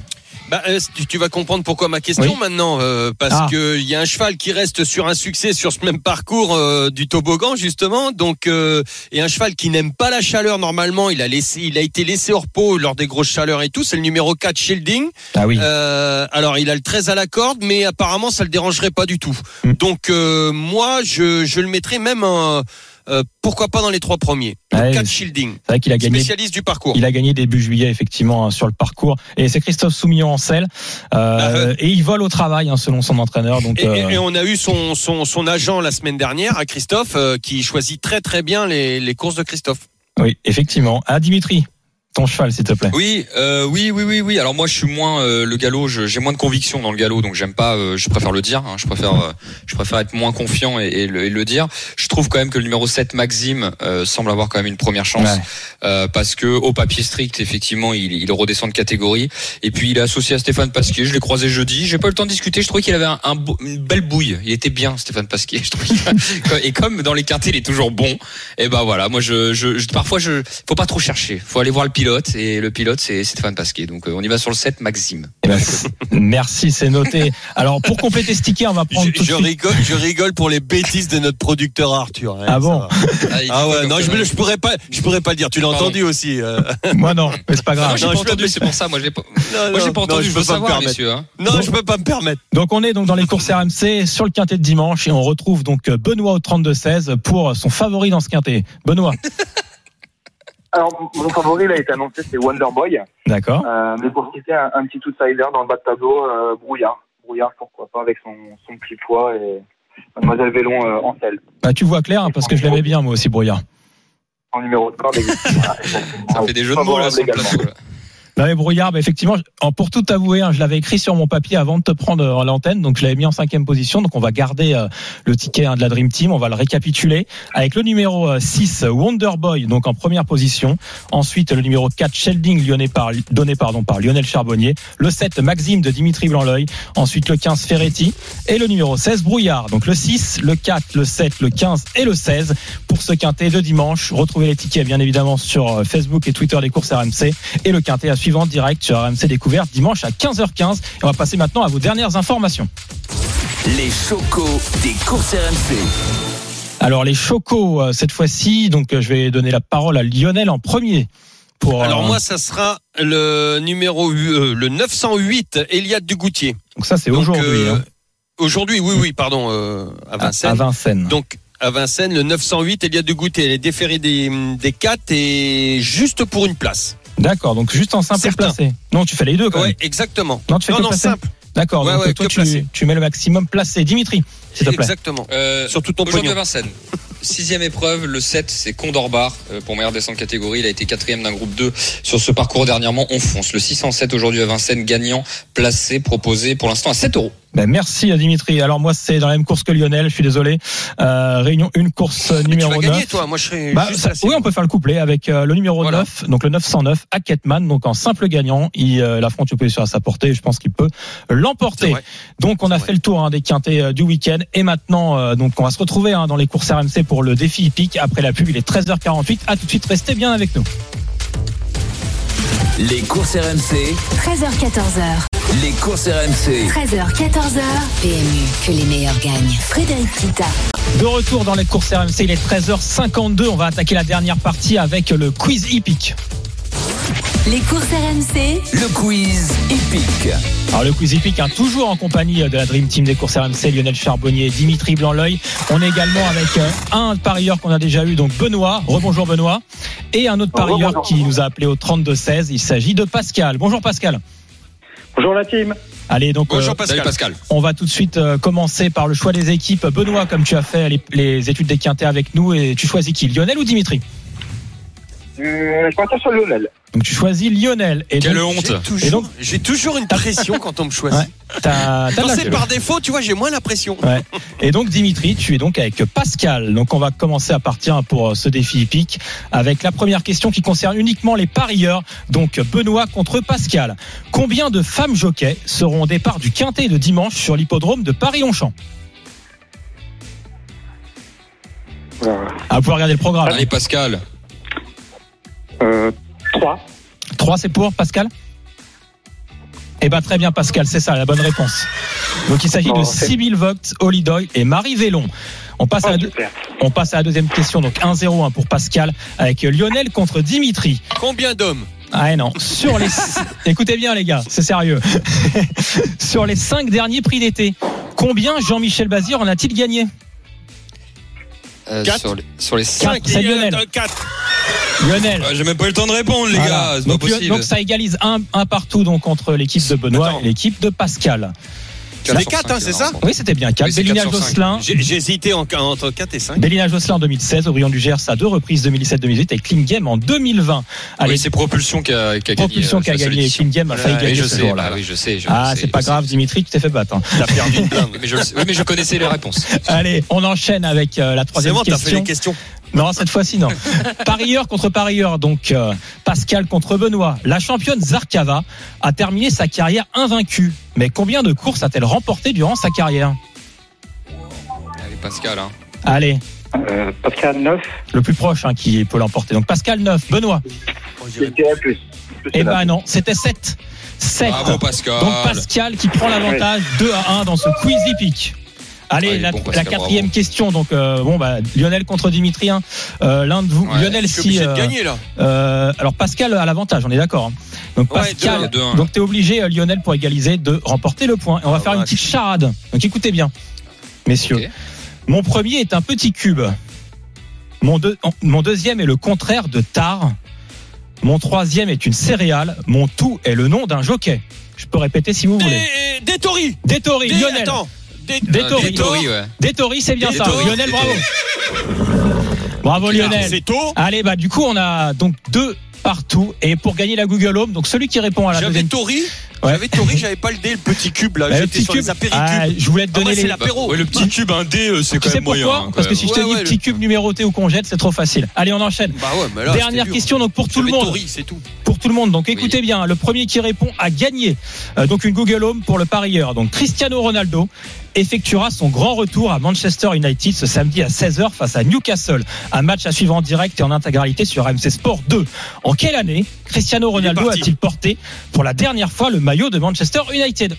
Bah, euh, tu, tu vas comprendre pourquoi ma question Oui. maintenant, euh, parce Ah. que il y a un cheval qui reste sur un succès sur ce même parcours euh, du toboggan justement, donc euh, et un cheval qui n'aime pas la chaleur normalement, il a laissé, il a été laissé hors pot lors des grosses chaleurs et tout, c'est le numéro 4 Shielding. Ah oui. Euh, alors il a le 13 à la corde, mais apparemment ça le dérangerait pas du tout. Hmm. Donc euh, moi je, je le mettrais même euh, euh, pourquoi pas dans les trois premiers. Ouais, 4 c'est- Shielding, vrai qu'il a gagné. spécialiste du parcours. Il a gagné début juillet effectivement hein, sur le parcours et c'est Christophe Soumillon en selle euh, et il vole au travail hein, selon son entraîneur donc Et, et- euh, et on a eu son, son, son agent la semaine dernière, à Christophe, qui choisit très très bien les, les courses de Christophe. oui effectivement ah Dimitri ton cheval s'il te plaît Oui, euh, oui, oui, oui, oui. Alors moi, je suis moins euh, le galop. J'ai moins de conviction dans le galop, donc j'aime pas. euh, je préfère le dire. hein, je préfère, euh, je préfère être moins confiant et, et le, et le dire. Je trouve quand même que le numéro 7 Maxime euh, semble avoir quand même une première chance Ouais. euh, parce que au papier strict, effectivement, il, il redescend de catégorie. Et puis il est associé à Stéphane Pasquier. Je l'ai croisé jeudi. J'ai pas eu le temps de discuter. Je trouvais qu'il avait un, une belle bouille. Il était bien, Stéphane Pasquier. <laughs> Je trouve et comme dans les quintés, il est toujours bon. Et ben voilà. Moi, je, je, je- parfois, je, faut pas trop chercher. Faut aller voir le pilote et le pilote, c'est Stéphane Pasquier. Donc euh, on y va sur le 7 Maxime. Ben, merci c'est noté alors pour compléter ce ticket on va prendre Je, tout de je suite rigole, je rigole pour les bêtises de notre producteur Arthur. hein, Ah bon Ah quoi ouais, non, je, je pourrais pas, je pourrais pas le dire. Tu l'as entendu aussi. euh. moi non mais c'est pas Ah, grave Non, pas je peux entendu, me- c'est pour ça. Moi j'ai pas, Non, moi j'ai non, pas non, entendu. je Je peux veux pas me savoir, permettre. messieurs. Hein. Non, je peux pas me permettre. Donc on est donc dans les courses RMC sur le quintet de dimanche et on retrouve donc Benoît au 32-16 pour son favori dans ce quintet. Benoît, Alors, mon favori, il a été annoncé, c'est Wonderboy. d'accord. Euh, mais pour citer un, un petit outsider dans le bas de tableau, euh, Brouillard. Brouillard, pourquoi pas, avec son, son petit poids et Mademoiselle Vélon euh, en selle. Bah, tu vois clair hein, parce que je l'aimais bien moi aussi Brouillard. En numéro de corde. Ça fait des jeux de mots là sur le plateau. Bah, mais Brouillard, bah, effectivement, en- pour tout avouer, hein, je l'avais écrit sur mon papier avant de te prendre euh, en l'antenne, donc je l'avais mis en cinquième position. Donc on va garder euh, le ticket hein, de la Dream Team, on va le récapituler avec le numéro euh, 6 Wonderboy, donc en première position. Ensuite le numéro 4 Shelding donné par Lionel Charbonnier, le 7 Maxime de Dimitri Blanc-L'œil, ensuite le 15 Ferretti et le numéro 16 Brouillard. Donc le 6, le 4, le 7, le 15 et le 16 pour ce quintet de dimanche. Retrouvez les tickets bien évidemment sur euh, Facebook et Twitter des courses RMC et le quintet à suivre en direct sur RMC Découverte dimanche à 15h15. Et on va passer maintenant à vos dernières informations. Les chocos des courses RMC. Alors les chocos euh, cette fois-ci, donc euh, je vais donner la parole à Lionel en premier. Pour, Alors euh, moi, ça sera le numéro euh, le 908 Eliade Dugoutier. donc ça c'est aujourd'hui euh, hein, Aujourd'hui, oui, oui, pardon, euh, à à, Vincennes. à Vincennes. Donc à Vincennes, le 908 Eliade Dugoutier, elle est déférée des, des 4 et juste pour une place. D'accord, donc juste en simple placé. Non, tu fais les deux quand Ouais, même. exactement. Non, tu fais non, que non, placé. simple. D'accord, Ouais, donc ouais, toi que tu, mets le maximum placé. Dimitri, s'il te plaît. Exactement. Euh, Sur tout ton Aujourd'hui pognon. à Vincennes. <laughs> Sixième épreuve, le 7, c'est Condor Bar euh, pour meilleur descente catégorie. Il a été quatrième d'un groupe 2 sur ce parcours dernièrement. On fonce. Le 607 aujourd'hui à Vincennes, gagnant, placé, proposé pour l'instant à 7 euros. Ben, merci à Dimitri. Alors moi c'est dans la même course que Lionel, je suis désolé. Euh, réunion 1 course Mais tu numéro vas 9. gagner, toi. Moi, je serai Bah, juste ça- placé. oui, on peut faire le couplet avec euh, le numéro Voilà. 9, donc le 909 à Ketman, donc en simple gagnant. Il euh, l'affronte tu peux sur à sa portée. Je pense qu'il peut l'emporter. Donc on a fait le tour hein, des quintés euh, du week-end et maintenant euh, donc on va se retrouver hein, dans les courses RMC pour le défi hippique après la pub. Il est 13h48. À tout de suite, restez bien avec nous. Les courses RMC. 13h14h. Les courses RMC. 13h, 14h. PMU, que les meilleurs gagnent. Frédéric Kita. De retour dans les courses RMC, il est 13h52. On va attaquer la dernière partie avec le quiz hippique. Les courses RMC. Le quiz hippique. Alors le quiz hippique, hein, toujours en compagnie de la Dream Team des courses RMC, Lionel Charbonnier, Dimitri Blanc-L'œil. On est également avec euh, un parieur qu'on a déjà eu, donc Benoît. Rebonjour Benoît. Et un autre parieur qui nous a appelé au 32-16. Il s'agit de Pascal. Bonjour Pascal. Bonjour la team. Allez, donc Bonjour euh, Pascal. Salut Pascal. on va tout de suite euh, commencer par le choix des équipes. Benoît, comme tu as fait les, les études des quintés avec nous, et tu choisis qui Lionel ou Dimitri? Euh, je partais sur Lionel. Donc tu choisis Lionel. Et Quelle donc, honte. J'ai toujours, Et donc- j'ai toujours une pression quand on me choisit. Ouais. c'est par défaut, tu vois, j'ai moins la pression. Ouais. Et donc Dimitri, tu es donc avec Pascal. Donc on va commencer à partir pour ce défi hippique avec la première question qui concerne uniquement les parieurs. Donc Benoît contre Pascal. Combien de femmes jockeys seront au départ du quintet de dimanche sur l'hippodrome de Paris-Longchamp? À pouvoir regarder le programme. Allez Pascal. Euh, 3. 3 c'est pour Pascal eh ben très bien Pascal, c'est ça la bonne réponse. Donc il s'agit de c'est- Sibyl Vogt, Holly Doyle et Marie Vélon. On passe, à la deux- super. on passe à la deuxième question, donc 1-0 hein, pour Pascal, avec Lionel contre Dimitri. Combien d'hommes Ah non, sur les... <laughs> Écoutez bien les gars, c'est sérieux. <laughs> sur les cinq derniers prix d'été, combien Jean-Michel Bazir en a-t-il gagné? Euh, Quatre. sur, les, sur les Quatre. cinq. C'est Lionel. 4. Lionel. J'ai même pas eu le temps de répondre les Voilà. gars, c'est pas donc, possible. donc ça égalise un, un partout donc entre l'équipe de Benoît Attends. et l'équipe de Pascal. C'est Quatre sur 4, cinq, hein, c'est ça Oui, c'était bien 4. Oui, c'est Bélina. Josselin, J'ai j'ai hésité en- entre 4 et 5. Bélina Josselin en 2016, Aubryon du Gers à deux reprises 2017-2018 et Klingem en 2020. Allez, Oui, c'est Propulsion qui a, qui a gagné. Propulsion euh, qui a gagné. l'édition. Klingem a failli gagner je ce sais, jour-là. bah oui, je sais. je Ah, sais, c'est pas je grave, sais. Dimitri, tu t'es fait battre. hein. T'as perdu une <laughs> blinde. Mais je, oui, mais je connaissais les réponses. Allez, on enchaîne avec euh, la C'est troisième bon, t'as fait question. les questions. Non, cette fois-ci, non. parieur contre parieur, donc euh, Pascal contre Benoît. La championne Zarkava a terminé sa carrière invaincue. Mais combien de courses a-t-elle remporté durant sa carrière? Allez Pascal. Hein. Allez, Euh, Pascal 9. le plus proche hein, qui peut l'emporter. Donc Pascal 9, Benoît. Je dirais plus. Plus Eh ben non, c'était 7. 7. Bravo Pascal. Donc Pascal qui prend l'avantage 2 à 1 dans ce quiz hippique. Allez, Ouais, la, bon, Pascal, la quatrième bravo. question. Donc euh, bon bah Lionel contre Dimitri. hein. Euh, L'un de vous, Ouais, Lionel si. obligé euh, de gagner là. alors Pascal a l'avantage, on est d'accord. hein. Donc Ouais, Pascal, deux, deux, un. donc t'es obligé Lionel pour égaliser de remporter le point. Et on va Ah, faire une petite charade. Donc écoutez bien, messieurs. Mon premier est un petit cube. Mon, deux- mon deuxième est le contraire de tar. Mon troisième est une céréale. Mon tout est le nom d'un jockey. Je peux répéter si vous voulez. Des, des tories. Détori, Des, Lionel. attends. Des, Des Ah. Détori, c'est bien ça. Lionel, bravo. Bravo Lionel. C'est tôt. Allez, bah du coup, on a donc deux partout. Et pour gagner la Google Home, donc celui qui répond à la J'avais deuxième Tori. Ouais. J'avais Tori, j'avais pas le dé, le petit cube là. Bah, le J'étais petit sur cube. les apéricubes. Ah, je voulais te Ah ouais, donner c'est les. l'apéro. Ouais, le petit cube, un dé, euh, c'est quand même moyen. hein, quand Parce que si je te Ouais, dis petit le- cube numéroté ou qu'on jette, c'est trop facile. Allez, on enchaîne. Bah ouais, mais là, Dernière question donc pour tout le monde. Tori, c'est tout. Pour tout le monde. Donc écoutez bien, le premier qui répond a gagné. Euh, donc une Google Home pour le parieur. Donc Cristiano Ronaldo effectuera son grand retour à Manchester United ce samedi à 16h face à Newcastle. Un match à suivre en direct et en intégralité sur RMC Sport 2. En quelle année Cristiano Ronaldo a-t-il porté pour la dernière fois le maillot de Manchester United?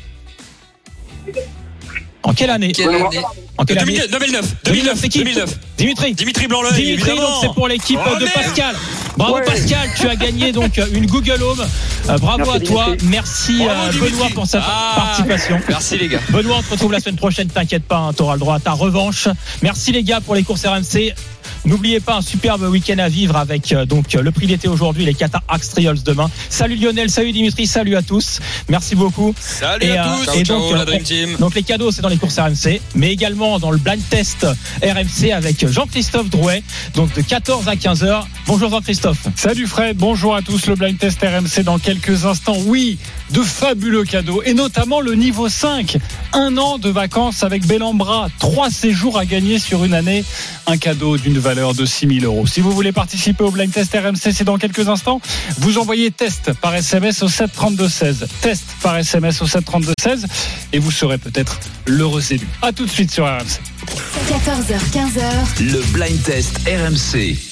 En quelle année Quelle année? En quelle année 2009, 2009, c'est qui 2009. Dimitri Dimitri blanc Dimitri, donc c'est pour l'équipe Oh, de. Pascal. Bravo Ouais. Pascal, tu as gagné donc une Google Home. Euh, bravo Merci, à toi. Dimitri. Merci Bravo, euh, Dimitri. Benoît pour sa Ah. participation. Merci les gars. Benoît, on te retrouve la semaine prochaine, t'inquiète pas, tu auras le droit à ta revanche. Merci les gars pour les courses RMC. N'oubliez pas un superbe week-end à vivre avec euh, donc le prix d'été aujourd'hui, les Qatar Axe Trials demain. Salut Lionel, salut Dimitri, salut à tous. Merci beaucoup. Salut Et, à euh, tous. Ciao, et ciao, donc, la euh, Dream Team. Donc les cadeaux, c'est dans les courses RMC, mais également dans le blind test RMC avec Jean-Christophe Drouet, donc de 14 à 15 heures. Bonjour Jean-Christophe. Salut Fred, bonjour à tous. Le blind test RMC dans quelques instants. Oui, de fabuleux cadeaux et notamment le niveau 5. Un an de vacances avec Bellambra. Trois séjours à gagner sur une année. Un cadeau d'une valeur de 6000 euros. Si vous voulez participer au blind test RMC, c'est dans quelques instants. Vous envoyez test par SMS au 732-16. Test par SMS au 732-16 et vous serez peut-être l'heureux élu. À tout de suite sur RMC. 14h, 15h. Le blind test RMC.